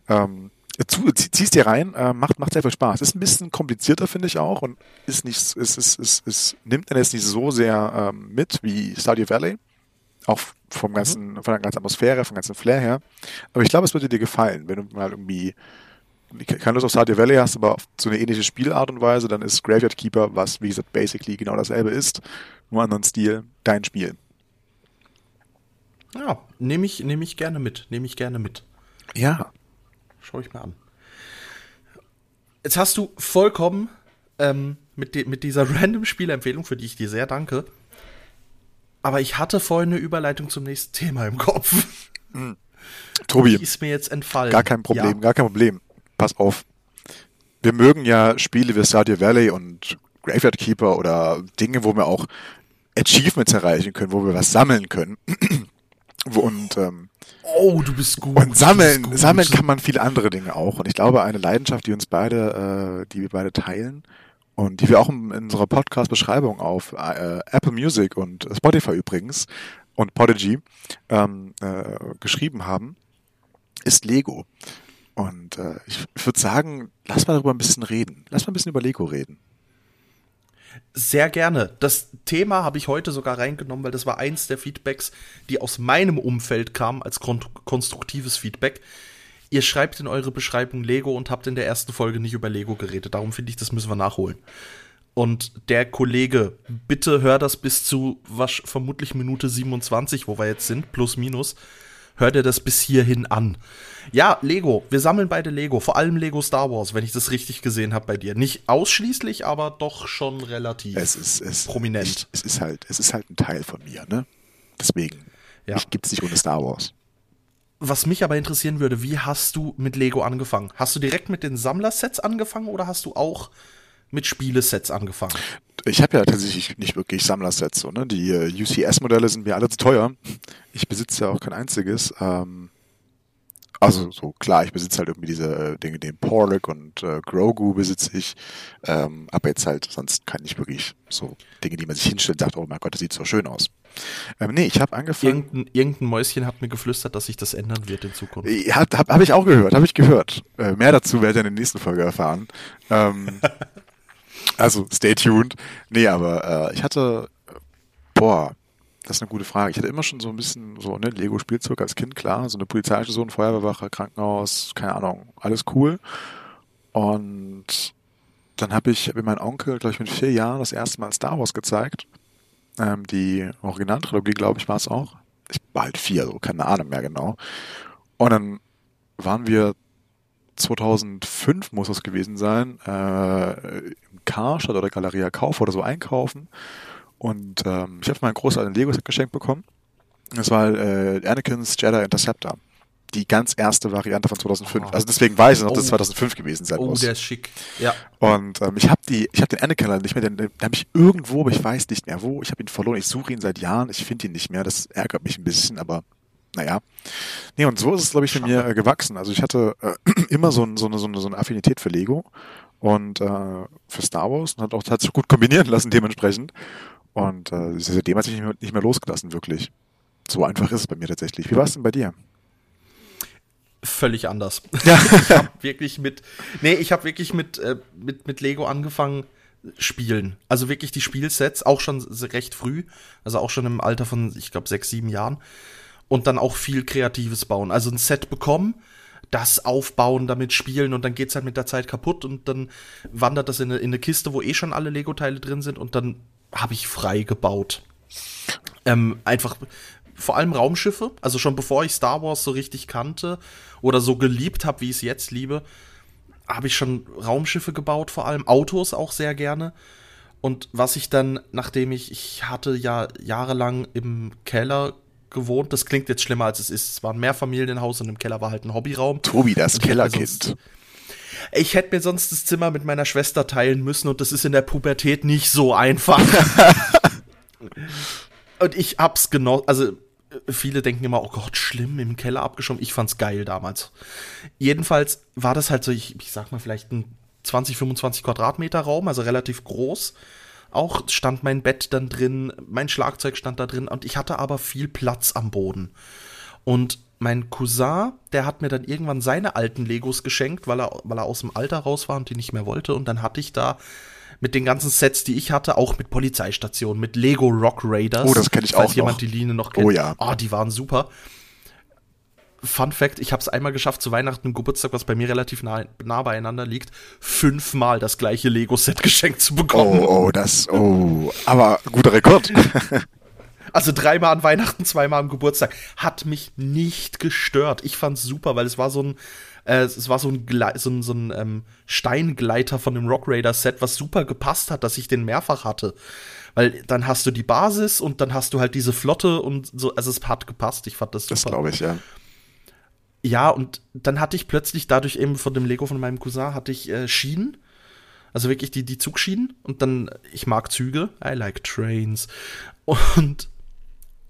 Ähm, zu, ziehst dir rein, äh, macht, macht sehr viel Spaß. Ist ein bisschen komplizierter, finde ich auch, und ist nicht, ist, ist, ist, ist, nimmt dann jetzt nicht so sehr ähm, mit wie Stardew Valley. Auch vom mhm. ganzen, mhm. von der ganzen Atmosphäre, vom ganzen Flair her. Aber ich glaube, es würde dir gefallen, wenn du mal irgendwie keine Lust auf Stardew Valley hast, aber auf so eine ähnliche Spielart und Weise, dann ist Graveyard Keeper, was wie gesagt basically genau dasselbe ist, nur anderen Stil, dein Spiel. Ja, nehme ich, nehm ich gerne mit, nehme ich gerne mit. Ja. Schau ich mir an. Jetzt hast du vollkommen ähm, mit, de, mit dieser random Spielempfehlung, für die ich dir sehr danke. Aber ich hatte vorhin eine Überleitung zum nächsten Thema im Kopf. Mhm. Tobi. Die ist mir jetzt entfallen. Gar kein Problem, ja. gar kein Problem. Pass auf. Wir mögen ja Spiele wie Stardew Valley und Graveyard Keeper oder Dinge, wo wir auch Achievements erreichen können, wo wir was sammeln können. und ähm, Oh, du bist gut. Und sammeln, gut. sammeln kann man viele andere Dinge auch. Und ich glaube, eine Leidenschaft, die uns beide, äh, die wir beide teilen und die wir auch in, in unserer Podcast-Beschreibung auf äh, Apple Music und Spotify übrigens und Podigy ähm, äh, geschrieben haben, ist Lego. Und äh, ich, würde sagen, lass mal darüber ein bisschen reden. Lass mal ein bisschen über Lego reden. Sehr gerne. Das Thema habe ich heute sogar reingenommen, weil das war eins der Feedbacks, die aus meinem Umfeld kamen als konstruktives Feedback. Ihr schreibt in eure Beschreibung Lego und habt in der ersten Folge nicht über Lego geredet. Darum finde ich, das müssen wir nachholen. Und der Kollege, bitte hör das bis zu was, vermutlich Minute 27, wo wir jetzt sind, plus minus hör dir das bis hierhin an. Ja, Lego. Wir sammeln beide Lego. Vor allem Lego Star Wars, wenn ich das richtig gesehen habe bei dir. Nicht ausschließlich, aber doch schon relativ es ist, es, prominent. Ich, es ist halt, es ist halt ein Teil von mir, ne? Deswegen. Ja. Mich gibt's nicht ohne Star Wars. Was mich aber interessieren würde, wie hast du mit Lego angefangen? Hast du direkt mit den Sammlersets angefangen oder hast du auch mit Spielesets angefangen? Ich habe ja tatsächlich nicht wirklich Sammlersets. So, ne? Die äh, UCS-Modelle sind mir alle zu teuer. Ich besitze ja auch kein einziges. Ähm, also so klar, ich besitze halt irgendwie diese äh, Dinge, den Porlock und äh, Grogu besitze ich. Ähm, aber jetzt halt, sonst kann ich wirklich so Dinge, die man sich hinstellt und sagt, oh mein Gott, das sieht so schön aus. Ähm, nee, ich habe angefangen. Irgendein, irgendein Mäuschen hat mir geflüstert, dass sich das ändern wird in Zukunft. Ja, habe hab ich auch gehört, habe ich gehört. Äh, mehr dazu werdet ihr in der nächsten Folge erfahren. Ähm, Also stay tuned. Nee, aber äh, ich hatte, boah, das ist eine gute Frage. Ich hatte immer schon so ein bisschen so, ne, Lego-Spielzeug als Kind, klar. So eine Polizeistation, Feuerwehrwache, Krankenhaus, keine Ahnung, alles cool. Und dann habe ich hab mir mein Onkel, glaube ich, mit vier Jahren das erste Mal Star Wars gezeigt. Ähm, die Originaltrilogie, glaube ich, war es auch. Ich war halt vier, so keine Ahnung mehr genau. Und dann waren wir 2005 muss es gewesen sein, äh, im Karstadt oder Galeria Kauf oder so einkaufen. Und ähm, ich habe mein Großeltern ein Lego-Set geschenkt bekommen. Das war äh, Anakin's Jedi Interceptor. Die ganz erste Variante von 2005. Oh. Also deswegen weiß ich noch, oh. dass es 2005 gewesen sein oh, muss. Oh, der ist schick. Ja. Und ähm, ich habe die, ich habe den Anakin leider nicht mehr, den, den habe ich irgendwo, aber ich weiß nicht mehr wo. Ich habe ihn verloren. Ich suche ihn seit Jahren. Ich finde ihn nicht mehr. Das ärgert mich ein bisschen, aber naja. Nee, und so ist es, glaube ich, für mir äh, gewachsen. Also ich hatte äh, immer so, ein, so, eine, so, eine, so eine Affinität für Lego und äh, für Star Wars und hat auch tatsächlich gut kombinieren lassen dementsprechend. Und äh, seitdem hat sich nicht mehr, nicht mehr losgelassen, wirklich. So einfach ist es bei mir tatsächlich. Wie war es denn bei dir? Völlig anders. Ja. ich habe wirklich mit, nee, ich habe wirklich mit, äh, mit, mit Lego angefangen spielen. Also wirklich die Spielsets, auch schon recht früh, also auch schon im Alter von, ich glaube, sechs, sieben Jahren und dann auch viel Kreatives bauen. Also ein Set bekommen, das aufbauen, damit spielen und dann geht's halt mit der Zeit kaputt und dann wandert das in eine, in eine Kiste, wo eh schon alle Lego-Teile drin sind und dann habe ich frei gebaut. Ähm, einfach vor allem Raumschiffe, also schon bevor ich Star Wars so richtig kannte oder so geliebt habe, wie ich es jetzt liebe, habe ich schon Raumschiffe gebaut, vor allem Autos auch sehr gerne. Und was ich dann, nachdem ich, ich hatte ja jahrelang im Keller gewohnt, das klingt jetzt schlimmer als es ist. Es war ein Mehrfamilienhaus und im Keller war halt ein Hobbyraum. Tobi, das Kellerkind. Ich hätte mir sonst das Zimmer mit meiner Schwester teilen müssen und das ist in der Pubertät nicht so einfach. und ich hab's genau, also viele denken immer, oh Gott, schlimm, im Keller abgeschoben. Ich fand's geil damals. Jedenfalls war das halt so, ich, ich sag mal, vielleicht ein 20, 25 Quadratmeter Raum, also relativ groß. Auch stand mein Bett dann drin, mein Schlagzeug stand da drin und ich hatte aber viel Platz am Boden. Und mein Cousin, der hat mir dann irgendwann seine alten Legos geschenkt, weil er, weil er aus dem Alter raus war und die nicht mehr wollte. Und dann hatte ich da mit den ganzen Sets, die ich hatte, auch mit Polizeistationen, mit Lego Rock Raiders. Oh, das kenne ich falls auch jemand noch. die Linie noch kennt. Oh ja. Oh, die waren super. Fun Fact, ich habe es einmal geschafft, zu Weihnachten und Geburtstag, was bei mir relativ nah, nah beieinander liegt, fünfmal das gleiche Lego-Set geschenkt zu bekommen. Oh, oh, das, oh. Aber guter Rekord. Also dreimal an Weihnachten, zweimal am Geburtstag. Hat mich nicht gestört. Ich fand's super, weil es war so ein, äh, es war so ein, Gle so ein, so ein ähm, Steingleiter von dem Rock Raider Set, was super gepasst hat, dass ich den mehrfach hatte. Weil dann hast du die Basis und dann hast du halt diese Flotte und so, also es hat gepasst. Ich fand das super. Das glaube ich, ja. Ja, und dann hatte ich plötzlich dadurch eben von dem Lego von meinem Cousin hatte ich äh, Schienen. Also wirklich die, die Zugschienen. Und dann, ich mag Züge. I like trains. Und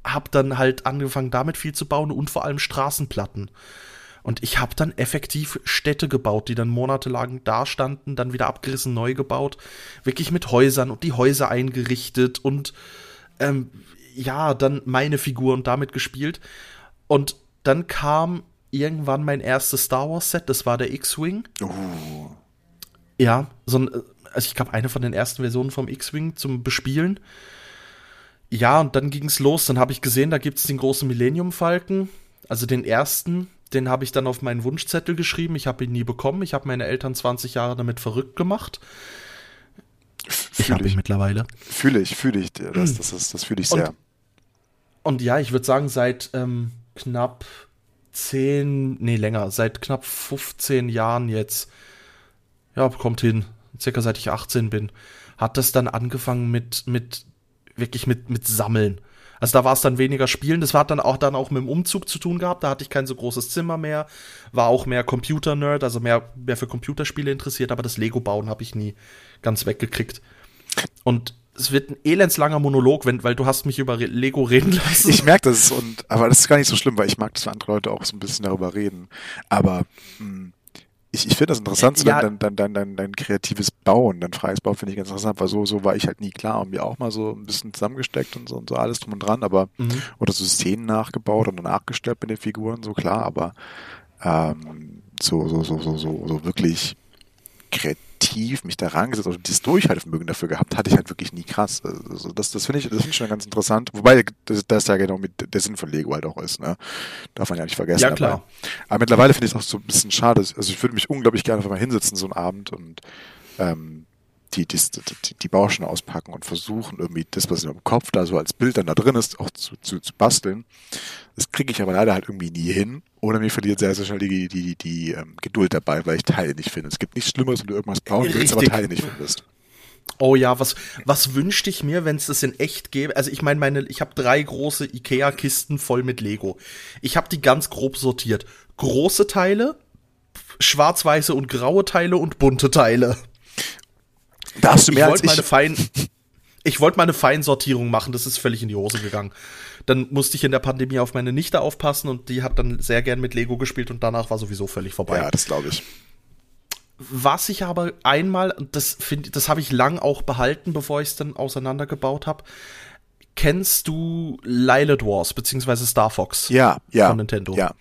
hab dann halt angefangen, damit viel zu bauen und vor allem Straßenplatten. Und ich habe dann effektiv Städte gebaut, die dann monatelang da standen, dann wieder abgerissen, neu gebaut. Wirklich mit Häusern und die Häuser eingerichtet und ähm, ja, dann meine Figur und damit gespielt. Und dann kam irgendwann mein erstes Star Wars Set, das war der X-Wing. Uh, Ja, so ein, also ich glaube, eine von den ersten Versionen vom X-Wing zum Bespielen. Ja, und dann ging's los. Dann habe ich gesehen, da gibt's den großen Millennium-Falken, also den ersten. Den habe ich dann auf meinen Wunschzettel geschrieben. Ich habe ihn nie bekommen. Ich habe meine Eltern 20 Jahre damit verrückt gemacht. Ich habe fühle ihn ich, mittlerweile. fühle ich, fühle ich. Das, das, das, das fühle ich sehr. Und- Und ja, ich würde sagen, seit ähm, knapp 10, nee, länger, seit knapp 15 Jahren jetzt, ja, kommt hin, circa seit ich 18 bin, hat das dann angefangen mit, mit, wirklich mit, mit Sammeln. Also da war es dann weniger Spielen, das hat dann auch dann auch mit dem Umzug zu tun gehabt, da hatte ich kein so großes Zimmer mehr, war auch mehr Computer-Nerd, also mehr, mehr für Computerspiele interessiert, aber das Lego-Bauen habe ich nie ganz weggekriegt. Und es wird ein elendslanger Monolog, wenn, weil du hast mich über Lego reden lassen. Ich merke das und aber das ist gar nicht so schlimm, weil ich mag, dass andere Leute auch so ein bisschen darüber reden. Aber mh, ich, ich finde das interessant, so Ja. dein, dein, dein, dein, dein kreatives Bauen, dein freies Bauen finde ich ganz interessant, weil so, so war ich halt nie klar und mir auch mal so ein bisschen zusammengesteckt und so und so alles drum und dran, aber Mhm. oder so Szenen nachgebaut und nachgestellt mit den Figuren, so klar, aber ähm, so, so, so, so, so, so wirklich kreativ mich da rangesetzt und dieses Durchhaltevermögen dafür gehabt, hatte ich halt wirklich nie krass. Also das, das finde ich, das finde ich schon ganz interessant. Wobei das, das ja genau mit der Sinn von Lego halt auch ist, ne? Darf man ja nicht vergessen. Ja, klar. Aber, aber mittlerweile finde ich es auch so ein bisschen schade. Also ich würde mich unglaublich gerne einfach mal hinsetzen so einen Abend und ähm, die, die, die, Bausteine auspacken und versuchen, irgendwie das, was in meinem Kopf da so als Bild dann da drin ist, auch zu, zu, zu basteln. Das kriege ich aber leider halt irgendwie nie hin. Oder mir verliert sehr, sehr schnell die, die, die, die ähm, Geduld dabei, weil ich Teile nicht finde. Es gibt nichts Schlimmeres, wenn du irgendwas bauen willst, aber. Teile nicht findest. Oh ja, was, was wünschte ich mir, wenn es das in echt gäbe? Also ich meine, meine, ich habe drei große Ikea-Kisten voll mit Lego. Ich habe die ganz grob sortiert. Große Teile, schwarz-weiße und graue Teile und bunte Teile. Da hast du Ich mehr als wollte ich. meine fein, ich wollte meine Feinsortierung machen, das ist völlig in die Hose gegangen. Dann musste ich in der Pandemie auf meine Nichte aufpassen und die hat dann sehr gern mit Lego gespielt und danach war sowieso völlig vorbei. Ja, das glaube ich. Was ich aber einmal, das finde das habe ich lang auch behalten, bevor ich es dann auseinandergebaut habe. Kennst du Lilith Wars beziehungsweise Star Fox Ja, ja. von Nintendo? Ja.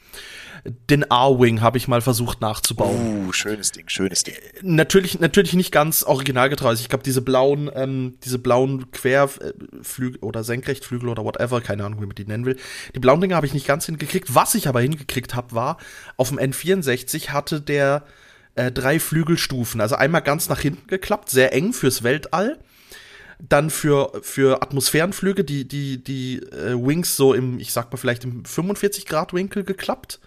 Den R-Wing habe ich mal versucht nachzubauen. Uh, schönes Ding, schönes Ding. Natürlich, natürlich nicht ganz originalgetreu. Also ich glaube, diese blauen, ähm, diese blauen Querflügel oder Senkrechtflügel oder whatever, keine Ahnung, wie man die nennen will. Die blauen Dinge habe ich nicht ganz hingekriegt. Was ich aber hingekriegt habe, war, auf dem N64 hatte der äh, drei Flügelstufen. Also einmal ganz nach hinten geklappt, sehr eng fürs Weltall dann für, für Atmosphärenflüge die, die, die äh, Wings so im, ich sag mal vielleicht im 45 Grad Winkel geklappt.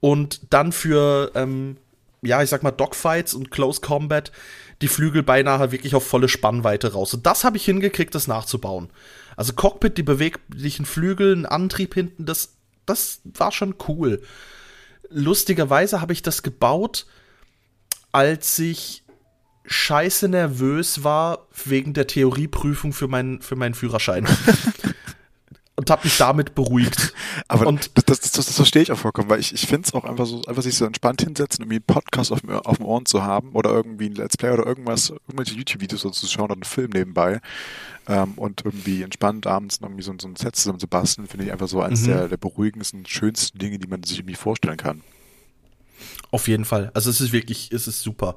Und dann für, ähm, ja, ich sag mal Dogfights und Close Combat die Flügel beinahe wirklich auf volle Spannweite raus. Und das habe ich hingekriegt, das nachzubauen. Also Cockpit, die beweglichen Flügel, ein Antrieb hinten, das, das war schon cool. Lustigerweise habe ich das gebaut, als ich scheiße nervös war wegen der Theorieprüfung für, mein, für meinen Führerschein. und habe mich damit beruhigt. Aber und das, das, das, das verstehe ich auch vollkommen, weil ich, ich finde es auch einfach so, einfach sich so entspannt hinsetzen, irgendwie einen Podcast auf, auf dem Ohren zu haben oder irgendwie ein Let's Play oder irgendwas, irgendwelche YouTube-Videos so zu schauen oder einen Film nebenbei ähm, und irgendwie entspannt abends irgendwie so, so ein Set zusammen zu basteln, finde ich einfach so eines mhm. der, der beruhigendsten, schönsten Dinge, die man sich irgendwie vorstellen kann. Auf jeden Fall. Also es ist wirklich, es ist super.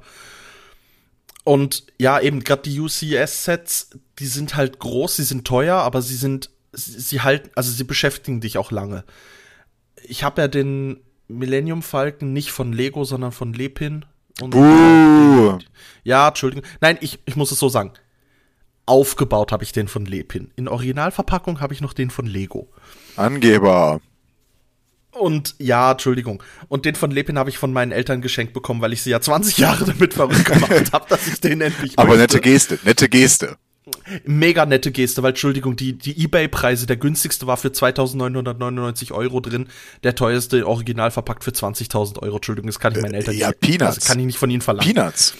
Und ja, eben gerade die UCS-Sets, die sind halt groß, sie sind teuer, aber sie sind, sie, sie halten, also sie beschäftigen dich auch lange. Ich habe ja den Millennium Falcon nicht von Lego, sondern von Lepin. Und uh. ja, Entschuldigung. Nein, ich, ich muss es so sagen. Aufgebaut habe ich den von Lepin. In Originalverpackung habe ich noch den von Lego. Angeber. Und ja, Entschuldigung. Und den von Lepin habe ich von meinen Eltern geschenkt bekommen, weil ich sie ja 20 Jahre damit verrückt gemacht habe, dass ich den endlich Aber möchte. nette Geste, nette Geste. Mega nette Geste, weil Entschuldigung, die, die Ebay-Preise, der günstigste war für 2.999 Euro drin, der teuerste original verpackt für 20.000 Euro. Entschuldigung, das kann ich meinen Eltern ja, nicht. Peanuts. Also kann ich nicht von ihnen verlangen. Peanuts.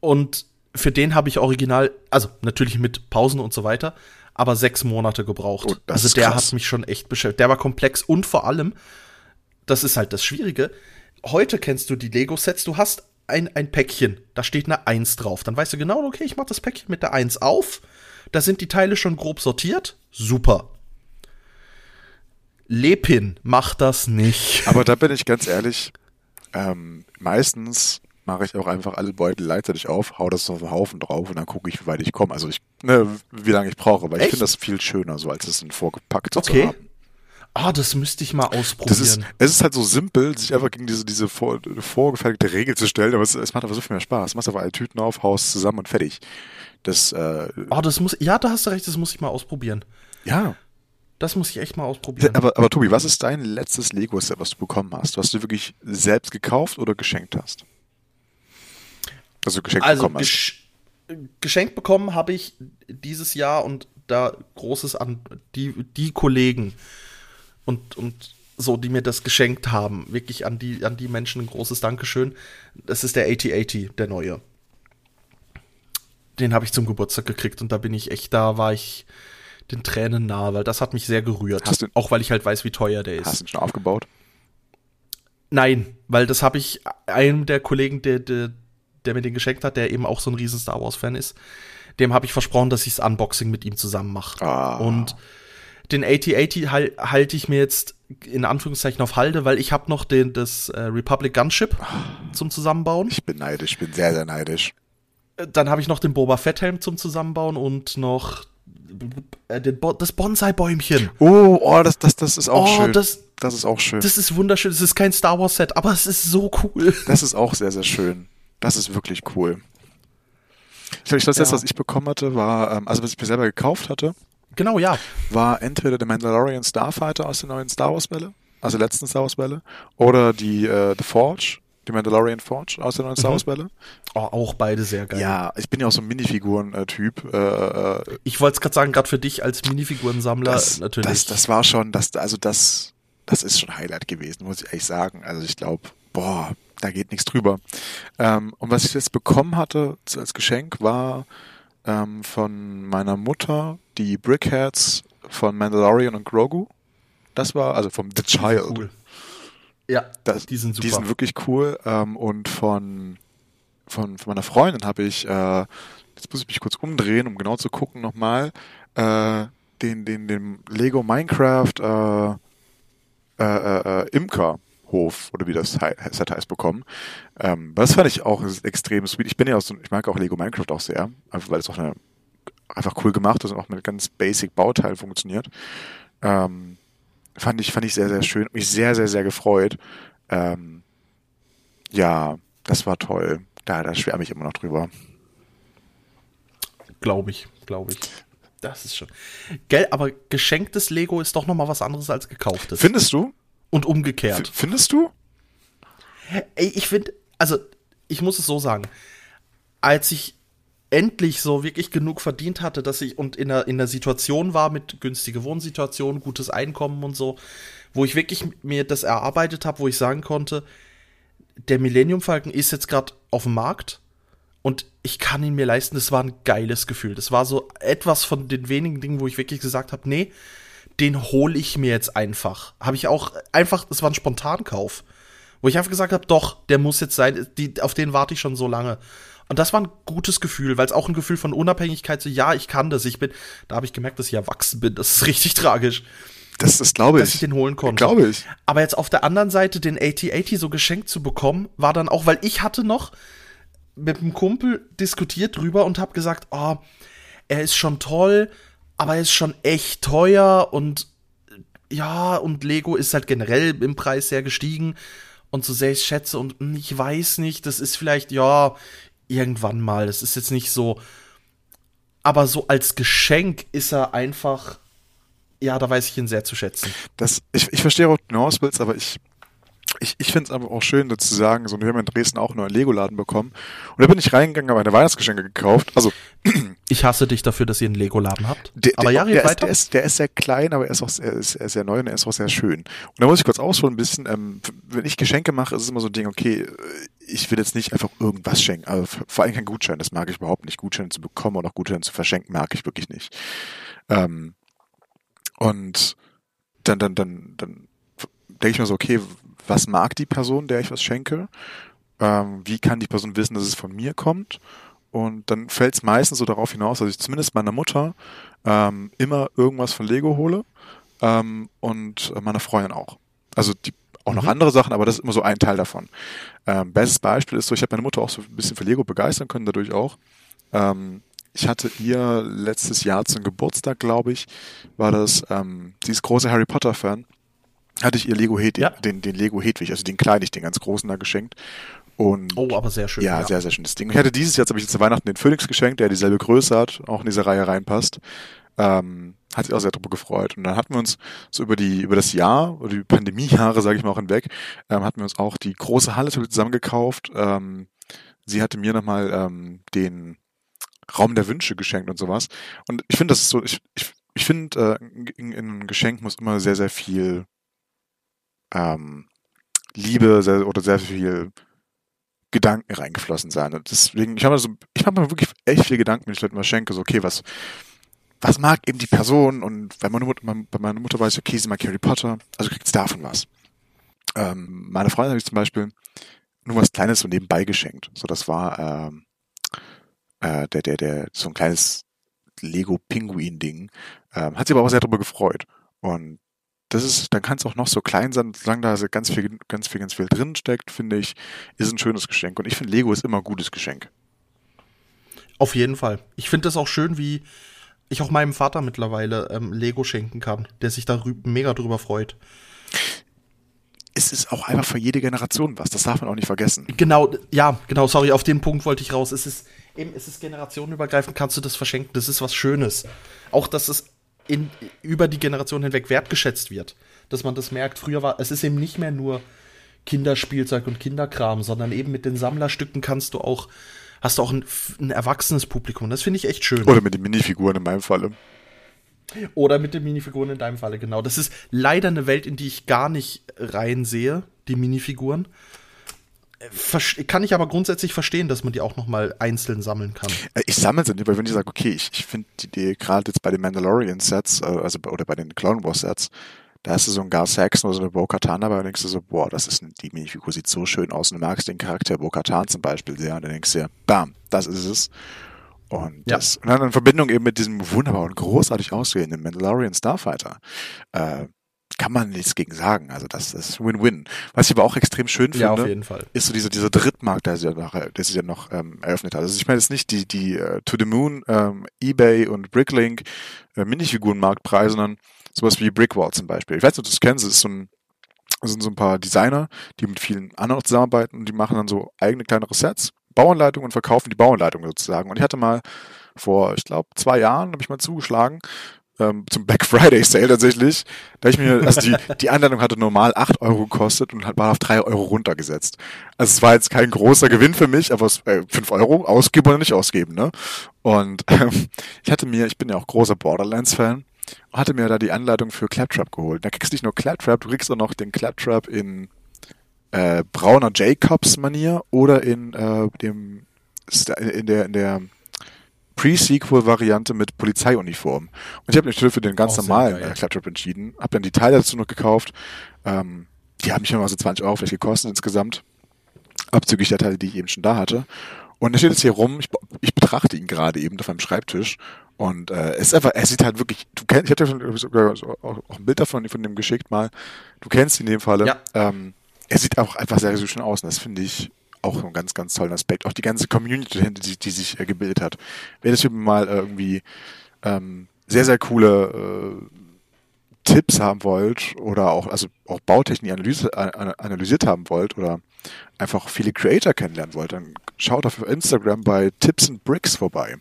Und für den habe ich original, also natürlich mit Pausen und so weiter, aber sechs Monate gebraucht. Oh, also der hat mich schon echt beschäftigt. Der war komplex und vor allem, das ist halt das Schwierige. Heute kennst du die Lego-Sets, du hast ein, ein Päckchen, da steht eine 1 drauf. Dann weißt du genau, okay, ich mach das Päckchen mit der 1 auf. Da sind die Teile schon grob sortiert. Super. Lepin macht das nicht. Aber da bin ich ganz ehrlich, ähm, meistens mache ich auch einfach alle Beutel gleichzeitig auf, hau das auf den Haufen drauf und dann gucke ich, wie weit ich komme. Also ich, ne, wie lange ich brauche, weil ich finde das viel schöner, so als es in vorgepackt okay. zu haben. Ah, das müsste ich mal ausprobieren. Das ist, es ist halt so simpel, sich einfach gegen diese, diese vor, vorgefertigte Regel zu stellen, aber es, es macht aber so viel mehr Spaß. Du machst einfach alle Tüten auf, haust zusammen und fertig. Das, äh, oh, das muss, ja, da hast du recht, das muss ich mal ausprobieren. Ja. Das muss ich echt mal ausprobieren. Aber, aber Tobi, was ist dein letztes Lego-Set, was du bekommen hast, was du wirklich selbst gekauft oder geschenkt hast? Also geschenkt also, bekommen hast. Gesch geschenkt bekommen habe ich dieses Jahr und da großes an die, die Kollegen und, und so, die mir das geschenkt haben. Wirklich an die, an die Menschen ein großes Dankeschön. Das ist der 8080, der neue. Den habe ich zum Geburtstag gekriegt und da bin ich echt, da war ich den Tränen nahe, weil das hat mich sehr gerührt. Hast du, auch weil ich halt weiß, wie teuer der ist. Hast du ihn schon aufgebaut? Nein, weil das habe ich einem der Kollegen, der, der, der mir den geschenkt hat, der eben auch so ein riesen Star Wars Fan ist, dem habe ich versprochen, dass ich das Unboxing mit ihm zusammen mache. Ah. Und den 8080 hal halte ich mir jetzt in Anführungszeichen auf Halde, weil ich habe noch den das äh, Republic Gunship zum Zusammenbauen. Ich bin neidisch, ich bin sehr sehr neidisch. Äh, dann habe ich noch den Boba Fett Helm zum Zusammenbauen und noch äh, den Bo das Bonsai Bäumchen. Oh, oh, das das das ist auch oh, schön. Das, das ist auch schön. Das ist wunderschön. Es ist kein Star Wars Set, aber es ist so cool. Das ist auch sehr sehr schön. Das ist wirklich cool. Ich glaube, das ja. letzte, was ich bekommen hatte, war, ähm, also was ich mir selber gekauft hatte. Genau, ja. War entweder der Mandalorian Starfighter aus der neuen Star Wars Welle, also der letzten Star Wars Welle, oder die äh, The Forge, die Mandalorian Forge aus der neuen Star mhm. Wars Welle. Oh, auch beide sehr geil. Ja, ich bin ja auch so ein Minifiguren-Typ. Äh, äh, ich wollte es gerade sagen, gerade für dich als Minifigurensammler das, natürlich. Das, das war schon, das, also das, das ist schon Highlight gewesen, muss ich ehrlich sagen. Also ich glaube, boah, da geht nichts drüber. Ähm, und was ich jetzt bekommen hatte als Geschenk war ähm, von meiner Mutter die Brickheads von Mandalorian und Grogu. Das war, also vom The Child. Cool. Ja, das, die sind super. Die sind wirklich cool. Ähm, und von, von, von meiner Freundin habe ich, äh, jetzt muss ich mich kurz umdrehen, um genau zu gucken nochmal, äh, den, den, den Lego Minecraft äh, äh, äh, äh Imker Hof oder wie das Set heißt bekommen. Ähm, das fand ich auch extrem sweet. Ich bin ja auch so, ich mag auch Lego Minecraft auch sehr, einfach weil es auch eine, einfach cool gemacht ist und auch mit ganz basic Bauteilen funktioniert. Ähm, fand ich, fand ich sehr, sehr schön. Mich sehr, sehr, sehr gefreut. Ähm, ja, das war toll. Da, da schwärme ich immer noch drüber. Glaube ich, glaube ich. Das ist schon. Gell, aber geschenktes Lego ist doch nochmal was anderes als gekauftes. Findest du? Und umgekehrt. F findest du? Ey, ich finde, also, ich muss es so sagen. Als ich endlich so wirklich genug verdient hatte, dass ich und in der, in der Situation war mit günstige Wohnsituation, gutes Einkommen und so, wo ich wirklich mir das erarbeitet habe, wo ich sagen konnte, der Millennium Falcon ist jetzt gerade auf dem Markt und ich kann ihn mir leisten. Das war ein geiles Gefühl. Das war so etwas von den wenigen Dingen, wo ich wirklich gesagt habe, nee, den hole ich mir jetzt einfach. Habe ich auch einfach, das war ein Spontankauf, wo ich einfach gesagt habe, doch, der muss jetzt sein. Die, auf den warte ich schon so lange. Und das war ein gutes Gefühl, weil es auch ein Gefühl von Unabhängigkeit so, ja, ich kann das. Ich bin, da habe ich gemerkt, dass ich erwachsen bin. Das ist richtig tragisch. Das ist, glaube ich. Dass ich den holen konnte. Glaube ich. Aber jetzt auf der anderen Seite den AT-80 so geschenkt zu bekommen, war dann auch, weil ich hatte noch mit einem Kumpel diskutiert drüber und habe gesagt, oh, er ist schon toll, aber er ist schon echt teuer und ja, und Lego ist halt generell im Preis sehr gestiegen. Und so sehr ich schätze und ich weiß nicht, das ist vielleicht, ja, irgendwann mal, das ist jetzt nicht so, aber so als Geschenk ist er einfach ja, da weiß ich ihn sehr zu schätzen. Das, ich, ich verstehe auch, du hinaus willst, aber ich, ich, ich finde es aber auch schön, zu sagen, so, wir haben in Dresden auch einen neuen Lego-Laden bekommen. Und da bin ich reingegangen, habe meine Weihnachtsgeschenke gekauft. Also, ich hasse dich dafür, dass ihr einen Lego-Laden habt. Der, aber ja, der, ist, der, ist, der ist sehr klein, aber er ist auch sehr, ist, er ist sehr neu und er ist auch sehr schön. Und da muss ich kurz ausholen ein bisschen. Ähm, wenn ich Geschenke mache, ist es immer so ein Ding, okay, ich will jetzt nicht einfach irgendwas schenken. Also vor allem kein Gutschein, das mag ich überhaupt nicht. Gutscheine zu bekommen und auch Gutscheine zu verschenken, mag ich wirklich nicht. Ähm, und dann, dann, dann, dann denke ich mir so, okay, was mag die Person, der ich was schenke? Ähm, wie kann die Person wissen, dass es von mir kommt? Und dann fällt es meistens so darauf hinaus, dass ich zumindest meiner Mutter ähm, immer irgendwas von Lego hole ähm, und meiner Freundin auch. Also die auch noch mhm. andere Sachen, aber das ist immer so ein Teil davon. Ähm, bestes Beispiel ist so, ich habe meine Mutter auch so ein bisschen für Lego begeistern können, dadurch auch. Ähm, ich hatte ihr letztes Jahr zum Geburtstag, glaube ich, war das, ähm, sie ist große Harry Potter Fan, hatte ich ihr Lego Hedwig, ja. den, den Lego Hedwig, also den kleinen, nicht den ganz großen da geschenkt. Und oh, aber sehr schön. Ja, ja, sehr, sehr schönes Ding. Ich hatte dieses Jahr, habe ich jetzt zu Weihnachten den Phoenix geschenkt, der dieselbe Größe hat, auch in diese Reihe reinpasst. Ähm, hat sich auch sehr darüber gefreut. Und dann hatten wir uns so über die, über das Jahr, oder die Pandemiejahre, sage ich mal auch hinweg, ähm, hatten wir uns auch die große Halle zusammen gekauft. Ähm, sie hatte mir nochmal ähm, den Raum der Wünsche geschenkt und sowas. Und ich finde, das ist so, ich, ich, ich finde, äh, in, in einem Geschenk muss immer sehr, sehr viel ähm, Liebe sehr, oder sehr viel Gedanken reingeflossen sein. Und deswegen, ich habe ich mache mir wirklich echt viel Gedanken, wenn ich Leuten was schenke, so, okay, was, was mag eben die Person? Und wenn meine Mutter, bei meiner Mutter weiß, okay, sie mag Harry Potter, also kriegt's davon was. Ähm, meine Freundin habe ich zum Beispiel nur was Kleines so nebenbei geschenkt. So, das war, ähm, äh, der, der, der, so ein kleines Lego-Pinguin-Ding. Ähm, hat sich aber auch sehr darüber gefreut. Und das ist, dann kann es auch noch so klein sein, solange da ganz viel, ganz viel, ganz viel drin steckt, finde ich, ist ein schönes Geschenk. Und ich finde, Lego ist immer ein gutes Geschenk. Auf jeden Fall. Ich finde das auch schön, wie ich auch meinem Vater mittlerweile ähm, Lego schenken kann, der sich da mega drüber freut es ist auch einfach für jede Generation was. Das darf man auch nicht vergessen. Genau, ja, genau, sorry, auf den Punkt wollte ich raus. Es ist eben, es ist generationenübergreifend, kannst du das verschenken. Das ist was Schönes. Auch, dass es in, über die Generation hinweg wertgeschätzt wird. Dass man das merkt. Früher war, es ist eben nicht mehr nur Kinderspielzeug und Kinderkram, sondern eben mit den Sammlerstücken kannst du auch, hast du auch ein, ein erwachsenes Publikum. Das finde ich echt schön. Oder mit den Minifiguren in meinem Falle. Oder mit den Minifiguren in deinem Falle, genau. Das ist leider eine Welt, in die ich gar nicht reinsehe, die Minifiguren. Kann ich aber grundsätzlich verstehen, dass man die auch nochmal einzeln sammeln kann. Äh, ich sammle sie nicht, weil wenn ich sage, okay, ich, ich finde die Idee gerade jetzt bei den Mandalorian-Sets, äh, also oder bei den Clone Wars-Sets, da hast du so ein Gar Saxon oder so eine Bo-Katan dabei und denkst du so, boah, das ist ein, die Minifigur sieht so schön aus und du magst den Charakter Bo-Katan zum Beispiel sehr und dann denkst du dir, bam, das ist es. Und, ja. das, und dann in Verbindung eben mit diesem wunderbar und großartig aussehenden Mandalorian Starfighter, äh, kann man nichts gegen sagen. Also das, ist Win-Win. Was ich aber auch extrem schön finde, Ja, auf jeden Fall. ist so dieser, dieser Drittmarkt, der sie ja noch, der sie ja noch ähm, eröffnet hat. Also ich meine jetzt nicht die, die äh, To the Moon, ähm, Ebay und Bricklink äh, Minifigurenmarktpreise, sondern sowas wie Brickwall zum Beispiel. Ich weiß nicht, ob du das kennst, das ist so ein das sind so ein paar Designer, die mit vielen anderen zusammenarbeiten und die machen dann so eigene kleinere Sets, Bauanleitungen und verkaufen die Bauanleitung sozusagen. Und ich hatte mal vor, ich glaube, zwei Jahren, habe ich mal zugeschlagen, ähm, zum Black Friday Sale tatsächlich. Da ich mir, also die, die Anleitung hatte normal 8 Euro gekostet und war auf 3 Euro runtergesetzt. Also es war jetzt kein großer Gewinn für mich, aber es, äh, 5 Euro ausgeben oder nicht ausgeben, ne? Und ähm, ich hatte mir, ich bin ja auch großer Borderlands-Fan, hatte mir da die Anleitung für Claptrap geholt. Da kriegst du nicht nur Claptrap, du kriegst auch noch den Claptrap in äh, brauner Jacobs-Manier oder in äh, dem in der in der Pre-Sequel-Variante mit Polizeiuniform. Und ich habe mich für den ganz Auch normalen äh, Claptrap entschieden, habe dann die Teile dazu noch gekauft. Ähm, die haben mich immer so 20 Euro vielleicht gekostet insgesamt, abzüglich der Teile, die ich eben schon da hatte. Und er steht jetzt hier rum, ich, ich betrachte ihn gerade eben auf meinem Schreibtisch und äh, es ist einfach, er sieht halt wirklich, du kennst, ich hatte schon sogar so auch, auch ein Bild davon von dem geschickt mal, du kennst ihn in dem Falle. Ja. Ähm, er sieht auch einfach sehr, sehr schön aus und das finde ich auch einen ganz, ganz tollen Aspekt. Auch die ganze Community die, die sich äh, gebildet hat. Wer das mal äh, irgendwie ähm, sehr, sehr coole äh, Tipps haben wollt oder auch, also auch Bautechnik analyse, analysiert haben wollt oder einfach viele Creator kennenlernen wollt, dann schaut auf Instagram bei Tips and Bricks vorbei.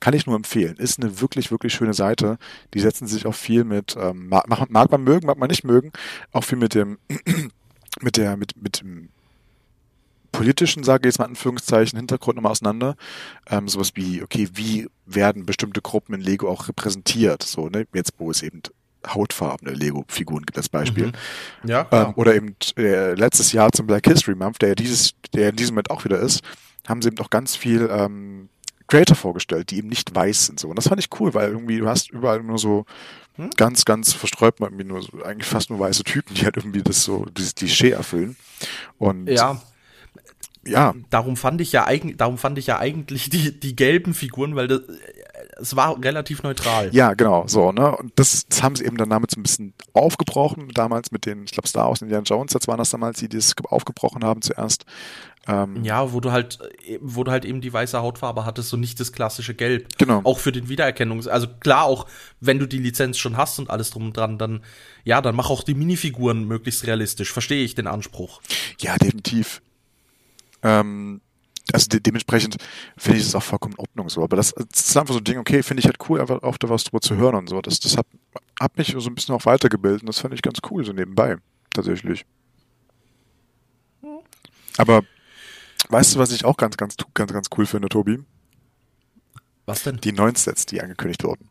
Kann ich nur empfehlen. Ist eine wirklich, wirklich schöne Seite. Die setzen sich auch viel mit, ähm, mag, mag man mögen, mag man nicht mögen, auch viel mit dem, mit der, mit, mit dem politischen, sage ich jetzt mal in Anführungszeichen, Hintergrund nochmal auseinander. Ähm, sowas wie, okay, wie werden bestimmte Gruppen in Lego auch repräsentiert? So, ne? Jetzt, wo es eben hautfarbene Lego-Figuren gibt, als Beispiel. Mhm. Ja, Ähm, oder eben äh, letztes Jahr zum Black History Month, der ja dieses, der in diesem Moment auch wieder ist, haben sie eben auch ganz viel ähm, Creator vorgestellt, die eben nicht weiß sind. So. Und das fand ich cool, weil irgendwie du hast überall nur so Hm? ganz, ganz verstreut mal irgendwie nur so, eigentlich fast nur weiße Typen, die halt irgendwie das so, dieses Klischee erfüllen. Und ja, ja, darum fand ich ja eigentlich, darum fand ich ja eigentlich die, die gelben Figuren, weil das, es war relativ neutral. Ja, genau, so, ne? Und das, das haben sie eben dann damit so ein bisschen aufgebrochen, damals mit den, ich glaube, Star und Indiana Jones, jetzt waren das damals, die das aufgebrochen haben zuerst. Ähm, Ja, wo du halt, äh, wo du halt eben die weiße Hautfarbe hattest und nicht das klassische Gelb. Genau. Auch für den Wiedererkennungs-, also klar, auch wenn du die Lizenz schon hast und alles drum und dran, dann, ja, dann mach auch die Minifiguren möglichst realistisch. Verstehe ich den Anspruch. Ja, definitiv. Ähm, also de dementsprechend finde ich das auch vollkommen in Ordnung so. Aber das, das ist einfach so ein Ding, okay, finde ich halt cool, einfach auch da was drüber zu hören und so. Das, das hat, hat mich so ein bisschen auch weitergebildet und das fand ich ganz cool, so nebenbei, tatsächlich. Aber weißt du, was ich auch ganz, ganz, ganz, ganz cool finde, Tobi? Was denn? Die neuen Sets, die angekündigt wurden.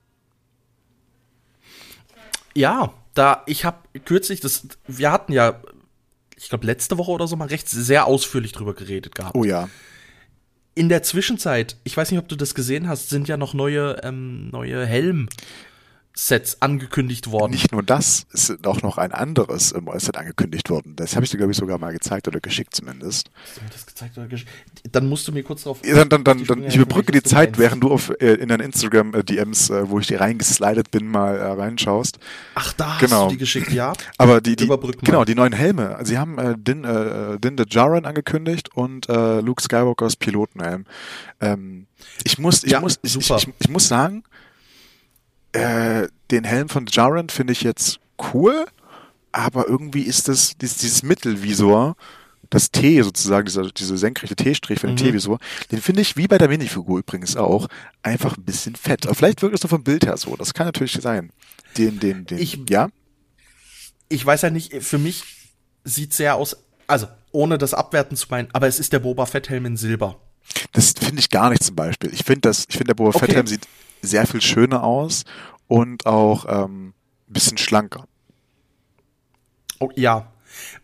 Ja, da, ich habe kürzlich, das, wir hatten ja, ich glaube, letzte Woche oder so mal recht sehr ausführlich drüber geredet gehabt. Oh ja. In der Zwischenzeit, ich weiß nicht, ob du das gesehen hast, sind ja noch neue, ähm, neue Helm-Sets angekündigt worden. Nicht nur das, es ist auch noch ein anderes ähm, Set angekündigt worden. Das habe ich dir, glaube ich, sogar mal gezeigt oder geschickt zumindest. Hast du mir das gezeigt oder gesch- Dann musst du mir kurz drauf. Ja, dann, dann, dann, dann ich überbrücke die Zeit, während du auf, äh, in deinen Instagram-DMs, äh, wo ich dir reingeslidet bin, mal äh, reinschaust. Ach, da Genau. hast du die geschickt, ja. Aber die, die genau, die neuen Helme. Sie haben äh, Din, äh, Din the Jaren angekündigt und äh, Luke Skywalkers Pilotenhelm. Ähm, ich muss, ich Ja, muss, ich, ich, ich, ich muss sagen, äh, den Helm von Jaren finde ich jetzt cool, aber irgendwie ist das dieses, dieses Mittelvisor, das T sozusagen, dieser, diese senkrechte T-Strich für den Mhm. T-Visor, den finde ich, wie bei der Minifigur übrigens auch, einfach ein bisschen fett. Aber vielleicht wirkt es nur vom Bild her so. Das kann natürlich sein. Den, den, den, Ich- ja? Ich weiß ja nicht, für mich sieht sehr aus, also ohne das abwerten zu meinen, aber es ist der Boba Fett-Helm in Silber. Das finde ich gar nicht zum Beispiel. Ich finde das, ich finde der Boba Okay. Fett Helm sieht sehr viel schöner aus und auch ähm, ein bisschen schlanker. Oh, ja.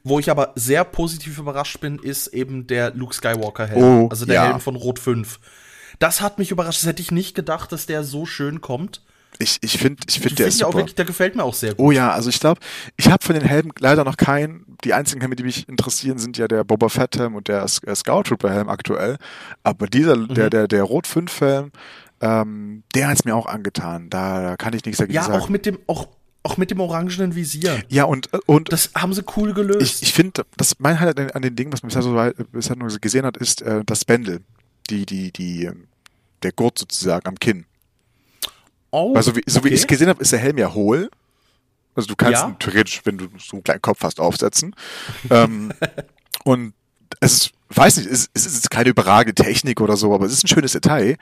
Wo ich aber sehr positiv überrascht bin, ist eben der Luke Skywalker-Helm. Oh, also der ja. Helm von Rot 5. Das hat mich überrascht. Das hätte ich nicht gedacht, dass der so schön kommt. Ich, ich finde, ich finde der ist ja auch super. wirklich, der gefällt mir auch sehr gut. Oh ja, also ich glaube, ich habe von den Helmen leider noch keinen. Die einzigen Helme, die mich interessieren, sind ja der Boba Fett Helm und der äh, Scout Trooper Helm aktuell. Aber dieser, Mhm. der, der, der Rot 5 Helm, ähm, der hat's mir auch angetan. Da, da kann ich nichts dagegen Ja, sagen. auch mit dem, auch, Auch mit dem orangenen Visier. Ja, und, und Das haben sie cool gelöst. ich, ich finde, das mein Highlight an, den Dingen, was man bisher so weit- bisher nur gesehen hat, ist äh, das Bändel. Die, die, die, ähm, der Gurt sozusagen am Kinn. Oh, Also wie, so wie okay. ich es gesehen habe, ist der Helm ja hohl. Also du kannst Ja. ihn theoretisch, wenn du so einen kleinen Kopf hast, aufsetzen. ähm, und es ist, weiß nicht, es, es ist keine überragende Technik oder so, aber es ist ein schönes Detail.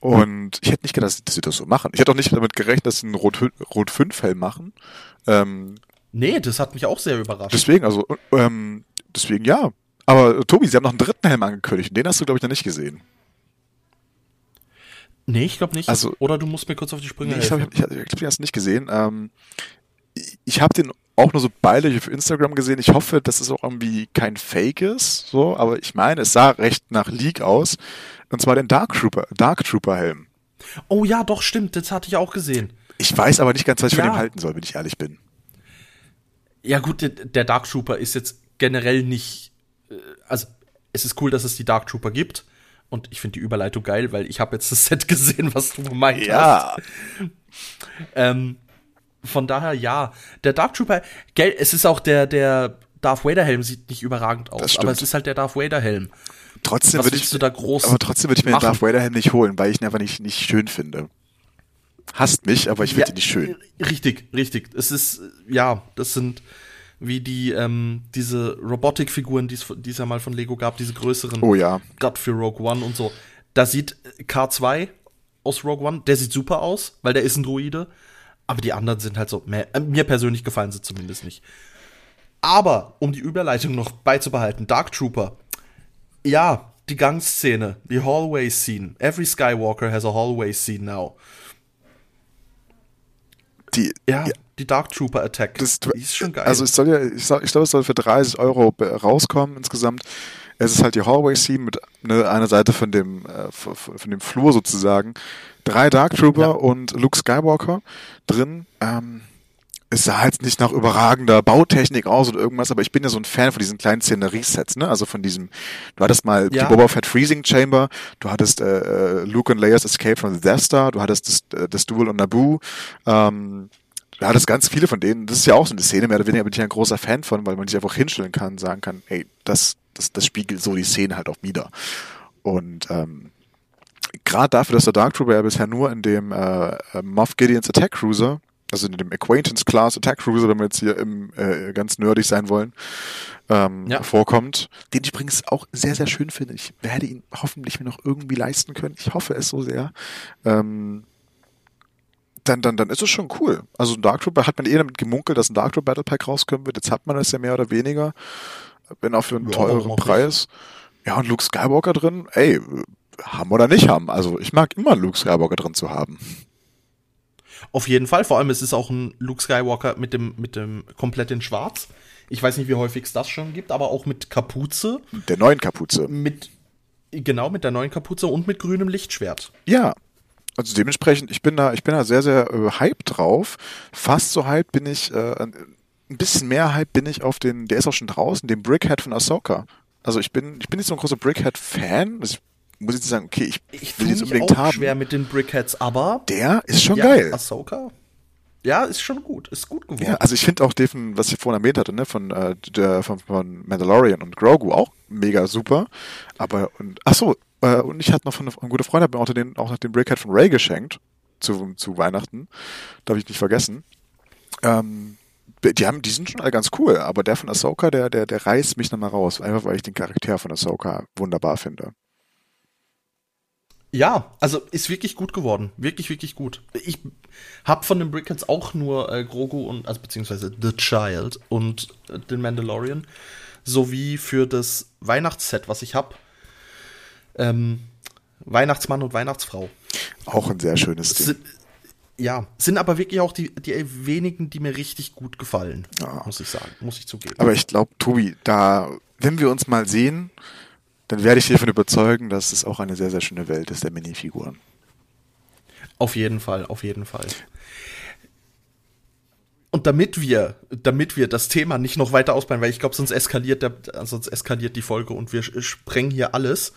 Und ich hätte nicht gedacht, dass sie das so machen. Ich hätte auch nicht damit gerechnet, dass sie einen Rot, Rot 5 Helm machen. Ähm, Nee, das hat mich auch sehr überrascht. deswegen, also, ähm, deswegen ja. Aber äh, Tobi, sie haben noch einen dritten Helm angekündigt. Den hast du, glaube ich, noch nicht gesehen. Nee, ich glaube nicht. Also- Oder du musst mir kurz auf die Sprünge Nee, ich glaube, helfen. ich, ich, ich glaub, den hast du nicht gesehen. Ähm, ich habe den auch nur so beiläufig auf Instagram gesehen. Ich hoffe, dass es auch irgendwie kein Fake ist, so, aber ich meine, es sah recht nach Leak aus. Und zwar den Dark Trooper, Dark Trooper Helm. Oh ja, doch, stimmt. Das hatte ich auch gesehen. Ich weiß aber nicht ganz, was ich von Ja. dem halten soll, wenn ich ehrlich bin. Ja, gut, der, der Dark Trooper ist jetzt generell nicht. äh, Also, es ist cool, dass es die Dark Trooper gibt. Und ich finde die Überleitung geil, weil ich habe jetzt das Set gesehen, was du gemeint hast. Ähm, von daher ja. Der Dark Trooper, gell, es ist auch der, der Darth Vader Helm sieht nicht überragend aus, aber es ist halt der Darth Vader Helm. Trotzdem würde ich, willst du da groß aber trotzdem würde ich mir den machen? Darth Vader Helm nicht holen, weil ich ihn einfach nicht, nicht schön finde. Hasst mich, aber ich finde ihn nicht schön. Richtig, richtig. Es ist, äh, ja, das sind wie die, ähm, diese Robotikfiguren, die es ja mal von Lego gab, diese größeren. Oh ja. Gerade für Rogue One und so. Da sieht K2 aus Rogue One, der sieht super aus, weil der ist ein Droide. Aber die anderen sind halt so, meh. Äh, mir persönlich gefallen sie zumindest nicht. Aber, um die Überleitung noch beizubehalten, Dark Trooper. Ja, die Gangszene, die Hallway Scene. Every Skywalker has a Hallway Scene now. Die, Ja, die Dark Trooper Attack. Das, die ist schon geil. Also es soll ja, ich, sag- ich glaube, es soll für 30 Euro rauskommen insgesamt. Es ist halt die Hallway Scene mit ne, einer Seite von dem äh, von, von dem Flur sozusagen. Drei Dark Trooper Ja. und Luke Skywalker drin. Ähm, es sah jetzt nicht nach überragender Bautechnik aus oder irgendwas, aber ich bin ja so ein Fan von diesen kleinen Szeneriesets, ne? Also von diesem, du hattest mal Ja. die Boba Fett Freezing Chamber, du hattest äh, äh, Luke und Leia's Escape from the Death Star, du hattest das, äh, das Duel on Naboo, ähm, du hattest ganz viele von denen. Das ist ja auch so eine Szene, mehr oder weniger bin ich ja ein großer Fan von, weil man sich einfach hinstellen kann und sagen kann, ey, das, das, das spiegelt so die Szene halt auch wieder. Und ähm, gerade dafür, dass der Dark Trooper ja bisher nur in dem äh, äh, Moff Gideons Attack Cruiser, also in dem Acquaintance Class Attack Cruiser, wenn wir jetzt hier im, äh, ganz nerdig sein wollen, ähm, Ja. vorkommt, den ich übrigens auch sehr, sehr schön finde. Ich werde ihn hoffentlich mir noch irgendwie leisten können. Ich hoffe es so sehr. Ähm, dann, dann, dann ist es schon cool. Also ein Dark Trooper hat man eh damit gemunkelt, dass ein Dark Trooper Battle Pack rauskommen wird. Jetzt hat man es ja mehr oder weniger. Wenn auch für einen Ja, teureren? Preis. Ja, und Luke Skywalker drin, ey, haben oder nicht haben. Also ich mag immer Luke Skywalker drin zu haben. Auf jeden Fall. Vor allem, es ist auch ein Luke Skywalker mit dem, mit dem komplett in Schwarz. Ich weiß nicht, wie häufig es das schon gibt, aber auch mit Kapuze, Der neuen Kapuze. mit genau mit der neuen Kapuze und mit grünem Lichtschwert. Ja. Also dementsprechend, ich bin da, ich bin da sehr, sehr äh, hyped drauf. Fast so hyped bin ich, äh, ein bisschen mehr hyped bin ich auf den, der ist auch schon draußen, den Brickhead von Ahsoka. Also ich bin, ich bin nicht so ein großer Brickhead-Fan. Ich muss jetzt sagen, okay, ich, Ich will jetzt unbedingt auch haben. schwer mit den Brickheads, aber Der ist schon ja, geil. Ahsoka. Ja, ist schon gut. Ist gut geworden. Ja, also ich finde auch den, was ich vorhin erwähnt hatte, ne, von, äh, der, von, von Mandalorian und Grogu auch mega super. Aber, und, ach so, äh, und ich hatte noch von einem guten Freund, hat mir auch den, auch noch den Brickhead von Ray geschenkt, zu, zu Weihnachten. Darf ich nicht vergessen. Ähm, die haben, die sind schon alle ganz cool, aber der von Ahsoka, der, der, der reißt mich nochmal raus, einfach weil ich den Charakter von Ahsoka wunderbar finde. Ja, also ist wirklich gut geworden. Wirklich, wirklich gut. Ich hab von den Brickheads auch nur äh, Grogu und, also beziehungsweise The Child und äh, den Mandalorian. Sowie für das Weihnachtsset, was ich hab. Ähm, Weihnachtsmann und Weihnachtsfrau. Auch ein sehr schönes Ding. Sind, ja, sind aber wirklich auch die, die wenigen, die mir richtig gut gefallen. Ja. Muss ich sagen, muss ich zugeben. Aber ich glaube, Tobi, da, wenn wir uns mal sehen, dann werde ich dich davon überzeugen, dass es auch eine sehr, sehr schöne Welt ist der Minifiguren. Auf jeden Fall, auf jeden Fall. Und damit wir, damit wir das Thema nicht noch weiter ausbauen, weil ich glaube, sonst eskaliert der, sonst eskaliert die Folge und wir sprengen hier alles.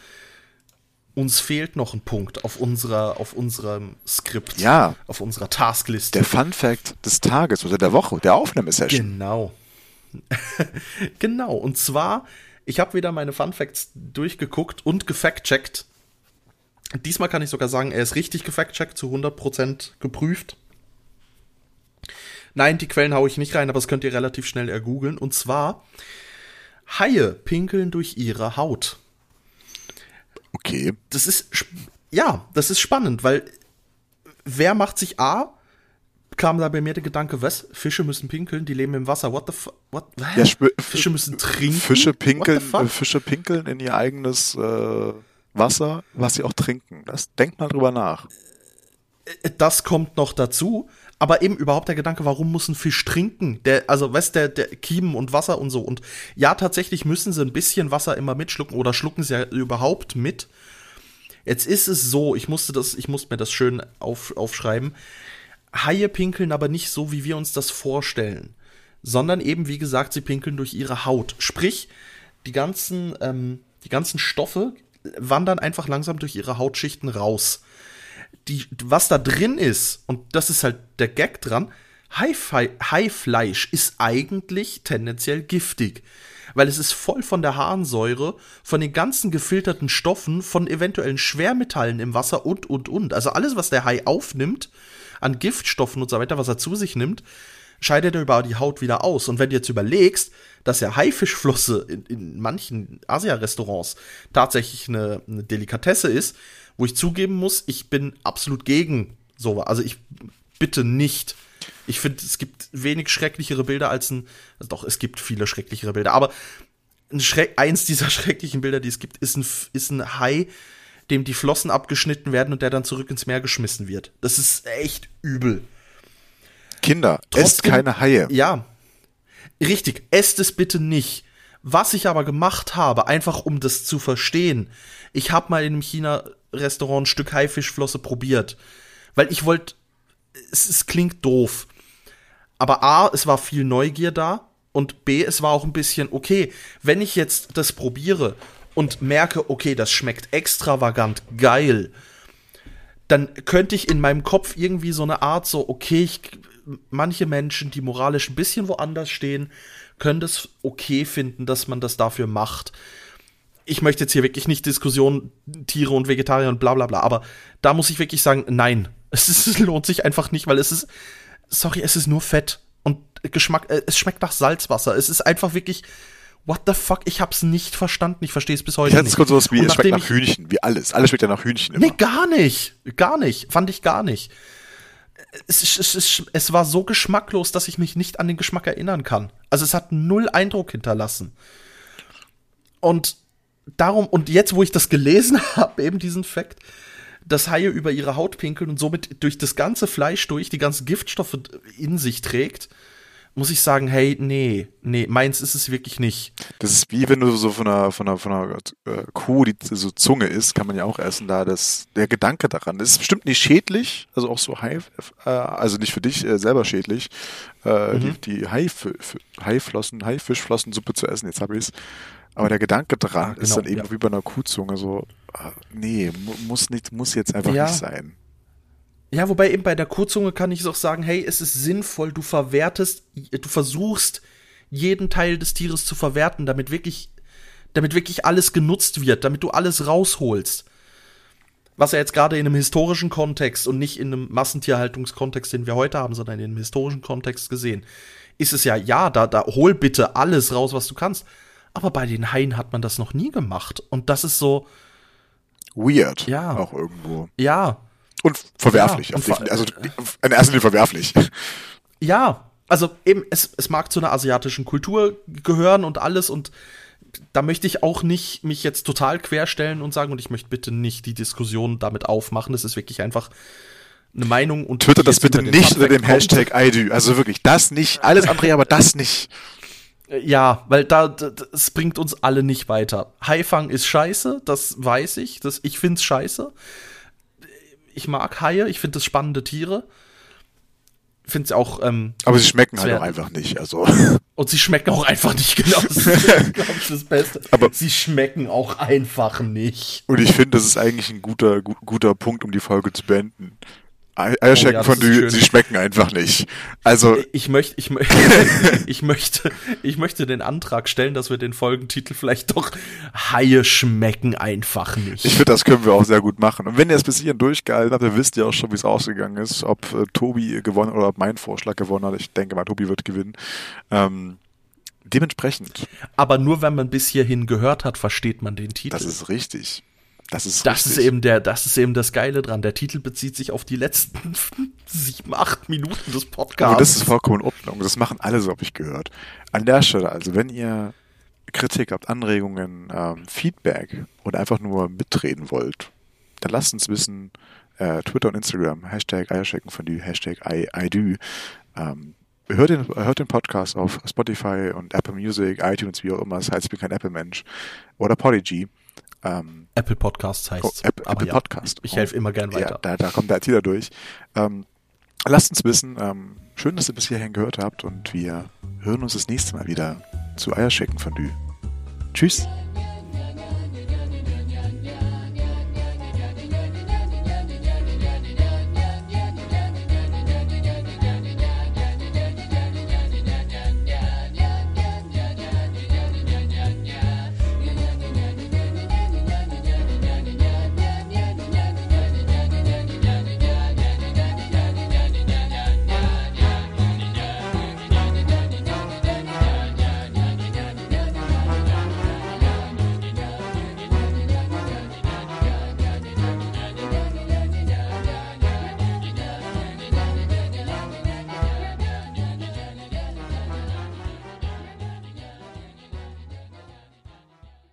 uns fehlt noch ein Punkt auf unserer, auf unserem Skript. Ja. Auf unserer Taskliste. Der Fun Fact des Tages oder der Woche, der Aufnahmesession. Genau. genau. Und zwar, ich habe wieder meine Fun Facts durchgeguckt und gefact-checkt. Diesmal kann ich sogar sagen, er ist richtig gefact-checkt, zu 100% geprüft. Nein, die Quellen haue ich nicht rein, aber das könnt ihr relativ schnell ergoogeln. Und zwar, Haie pinkeln durch ihre Haut. Okay. Das ist, ja, das ist spannend, weil wer macht sich A? Kam da bei mir der Gedanke, was? Fische müssen pinkeln, die leben im Wasser. What the fuck? What? Ja, Fische müssen trinken. Fische pinkeln, äh, Fische pinkeln in ihr eigenes äh, Wasser, was sie auch trinken. Das denkt mal drüber nach. Äh, das kommt noch dazu, aber eben überhaupt der Gedanke, warum muss ein Fisch trinken? Der, also, weißt der, der Kiemen und Wasser und so. Und ja, tatsächlich müssen sie ein bisschen Wasser immer mitschlucken oder schlucken sie ja überhaupt mit. Jetzt ist es so, ich musste das, ich musste mir das schön auf, aufschreiben. Haie pinkeln aber nicht so, wie wir uns das vorstellen, sondern eben, wie gesagt, sie pinkeln durch ihre Haut. Sprich, die ganzen, ähm, die ganzen Stoffe wandern einfach langsam durch ihre Hautschichten raus. Die, was da drin ist, und das ist halt der Gag dran, Haifleisch ist eigentlich tendenziell giftig, weil es ist voll von der Harnsäure, von den ganzen gefilterten Stoffen, von eventuellen Schwermetallen im Wasser und, und, und. Also alles, was der Hai aufnimmt, an Giftstoffen und so weiter, was er zu sich nimmt, scheidet er über die Haut wieder aus. Und wenn du jetzt überlegst, dass ja Haifischflosse in, in manchen Asia-Restaurants tatsächlich eine, eine Delikatesse ist, wo ich zugeben muss, ich bin absolut gegen sowas. Also ich bitte nicht. Ich finde, es gibt wenig schrecklichere Bilder als ein. Also doch, es gibt viele schrecklichere Bilder, aber ein Schreck, eins dieser schrecklichen Bilder, die es gibt, ist ein, ist ein Hai, dem die Flossen abgeschnitten werden und der dann zurück ins Meer geschmissen wird. Das ist echt übel. Kinder, Trotzdem, esst keine Haie. Ja. Richtig, esst es bitte nicht. Was ich aber gemacht habe, einfach um das zu verstehen, ich habe mal in einem China-Restaurant ein Stück Haifischflosse probiert. Weil ich wollte, es, es klingt doof. Aber A, es war viel Neugier da. Und B, es war auch ein bisschen, okay, wenn ich jetzt das probiere und merke, okay, das schmeckt extravagant geil, dann könnte ich in meinem Kopf irgendwie so eine Art so, okay, ich, manche Menschen, die moralisch ein bisschen woanders stehen, können das okay finden, dass man das dafür macht. Ich möchte jetzt hier wirklich nicht Diskussion Tiere und Vegetarier und bla bla bla, aber da muss ich wirklich sagen, nein, es, ist, es lohnt sich einfach nicht, weil es ist, sorry, es ist nur Fett und Geschmack, äh, es schmeckt nach Salzwasser. Es ist einfach wirklich, what the fuck, ich hab's nicht verstanden. Ich verstehe es bis heute ich nicht. Ich sowas wie, es schmeckt nach Hühnchen, wie alles. Alles schmeckt ja nach Hühnchen immer. Nee, gar nicht. Gar nicht. Fand ich gar nicht. Es, es, es, es, war so geschmacklos, dass ich mich nicht an den Geschmack erinnern kann. Also es hat null Eindruck hinterlassen. Und darum, und jetzt, wo ich das gelesen habe, eben diesen Fakt, dass Haie über ihre Haut pinkeln und somit durch das ganze Fleisch durch die ganzen Giftstoffe in sich trägt, muss ich sagen, hey, nee, nee, meins ist es wirklich nicht. Das ist wie wenn du so von einer, von einer, von einer äh, Kuh, die so Zunge isst, kann man ja auch essen, da das, der Gedanke daran, das ist bestimmt nicht schädlich, also auch so Hai, äh, also nicht für dich äh, selber schädlich, äh, mhm. die, die Haif Haiflossen, Haifischflossensuppe zu essen, jetzt habe ich es. Aber der Gedanke daran ja, genau, ist dann eben ja. wie bei einer Kuhzunge so, äh, nee, muss nicht, muss jetzt einfach ja. nicht sein. Ja, wobei eben bei der Kurzunge kann ich auch sagen, hey, es ist sinnvoll, du verwertest, du versuchst jeden Teil des Tieres zu verwerten, damit wirklich, damit wirklich alles genutzt wird, damit du alles rausholst. Was ja jetzt gerade in einem historischen Kontext und nicht in einem Massentierhaltungskontext, den wir heute haben, sondern in einem historischen Kontext gesehen, ist es ja, ja, da, da hol bitte alles raus, was du kannst. Aber bei den Haien hat man das noch nie gemacht. Und das ist so. Weird. Ja. Auch irgendwo. Ja. Und verwerflich. Ja, und also in erster Linie verwerflich. Ja, also eben, es, es mag zu einer asiatischen Kultur gehören und alles und da möchte ich auch nicht mich jetzt total querstellen und sagen, und ich möchte bitte nicht die Diskussion damit aufmachen. Das ist wirklich einfach eine Meinung und. Twitter das bitte nicht unter dem Hashtag IDU. Also wirklich, das nicht. Alles andere, aber das nicht. Ja, weil da, das bringt uns alle nicht weiter. Haifang ist scheiße, das weiß ich. Das, ich find's scheiße ich mag Haie, ich finde das spannende Tiere. finde es auch. Ähm, Aber sie schmecken halt auch einfach nicht. Also. Und sie schmecken auch einfach nicht, genau. Das ist, glaube ich, das Beste. Aber sie schmecken auch einfach nicht. Und ich finde, das ist eigentlich ein guter, guter Punkt, um die Folge zu beenden. Eierschecken oh, ja, sie schmecken einfach nicht. Also ich möchte, ich möchte, ich möchte, ich möchte den Antrag stellen, dass wir den Folgentitel vielleicht doch Haie schmecken einfach nicht. Ich finde, das können wir auch sehr gut machen. Und wenn ihr es bis hierhin durchgehalten habt, dann wisst ihr auch schon, wie es ausgegangen ist, ob äh, Tobi gewonnen oder ob mein Vorschlag gewonnen hat. Ich denke mal, Tobi wird gewinnen. Ähm, dementsprechend. Aber nur wenn man bis hierhin gehört hat, versteht man den Titel. Das ist richtig. Das ist das ist eben der, das ist eben das Geile dran. Der Titel bezieht sich auf die letzten sieben, acht Minuten des Podcasts. Aber das ist vollkommen in Ordnung. Das machen alle so, habe ich gehört. An der Stelle, also wenn ihr Kritik habt, Anregungen, ähm, Feedback oder einfach nur mitreden wollt, dann lasst uns wissen. Äh, Twitter und Instagram, Hashtag Eierschecken von die, Hashtag I, I do. Ähm, hört den, hört den Podcast auf Spotify und Apple Music, iTunes, wie auch immer. Das heißt, ich bin kein Apple-Mensch. Oder Podigy. Ähm, Apple Podcasts heißt oh, Apple, Apple ja, Podcast. Ich, ich helfe immer gern weiter. Ja, da, da kommt der IT durch. Ähm, lasst uns wissen. Ähm, schön, dass ihr bis hierhin gehört habt und wir hören uns das nächste Mal wieder zu Eierschicken von Dü. Tschüss.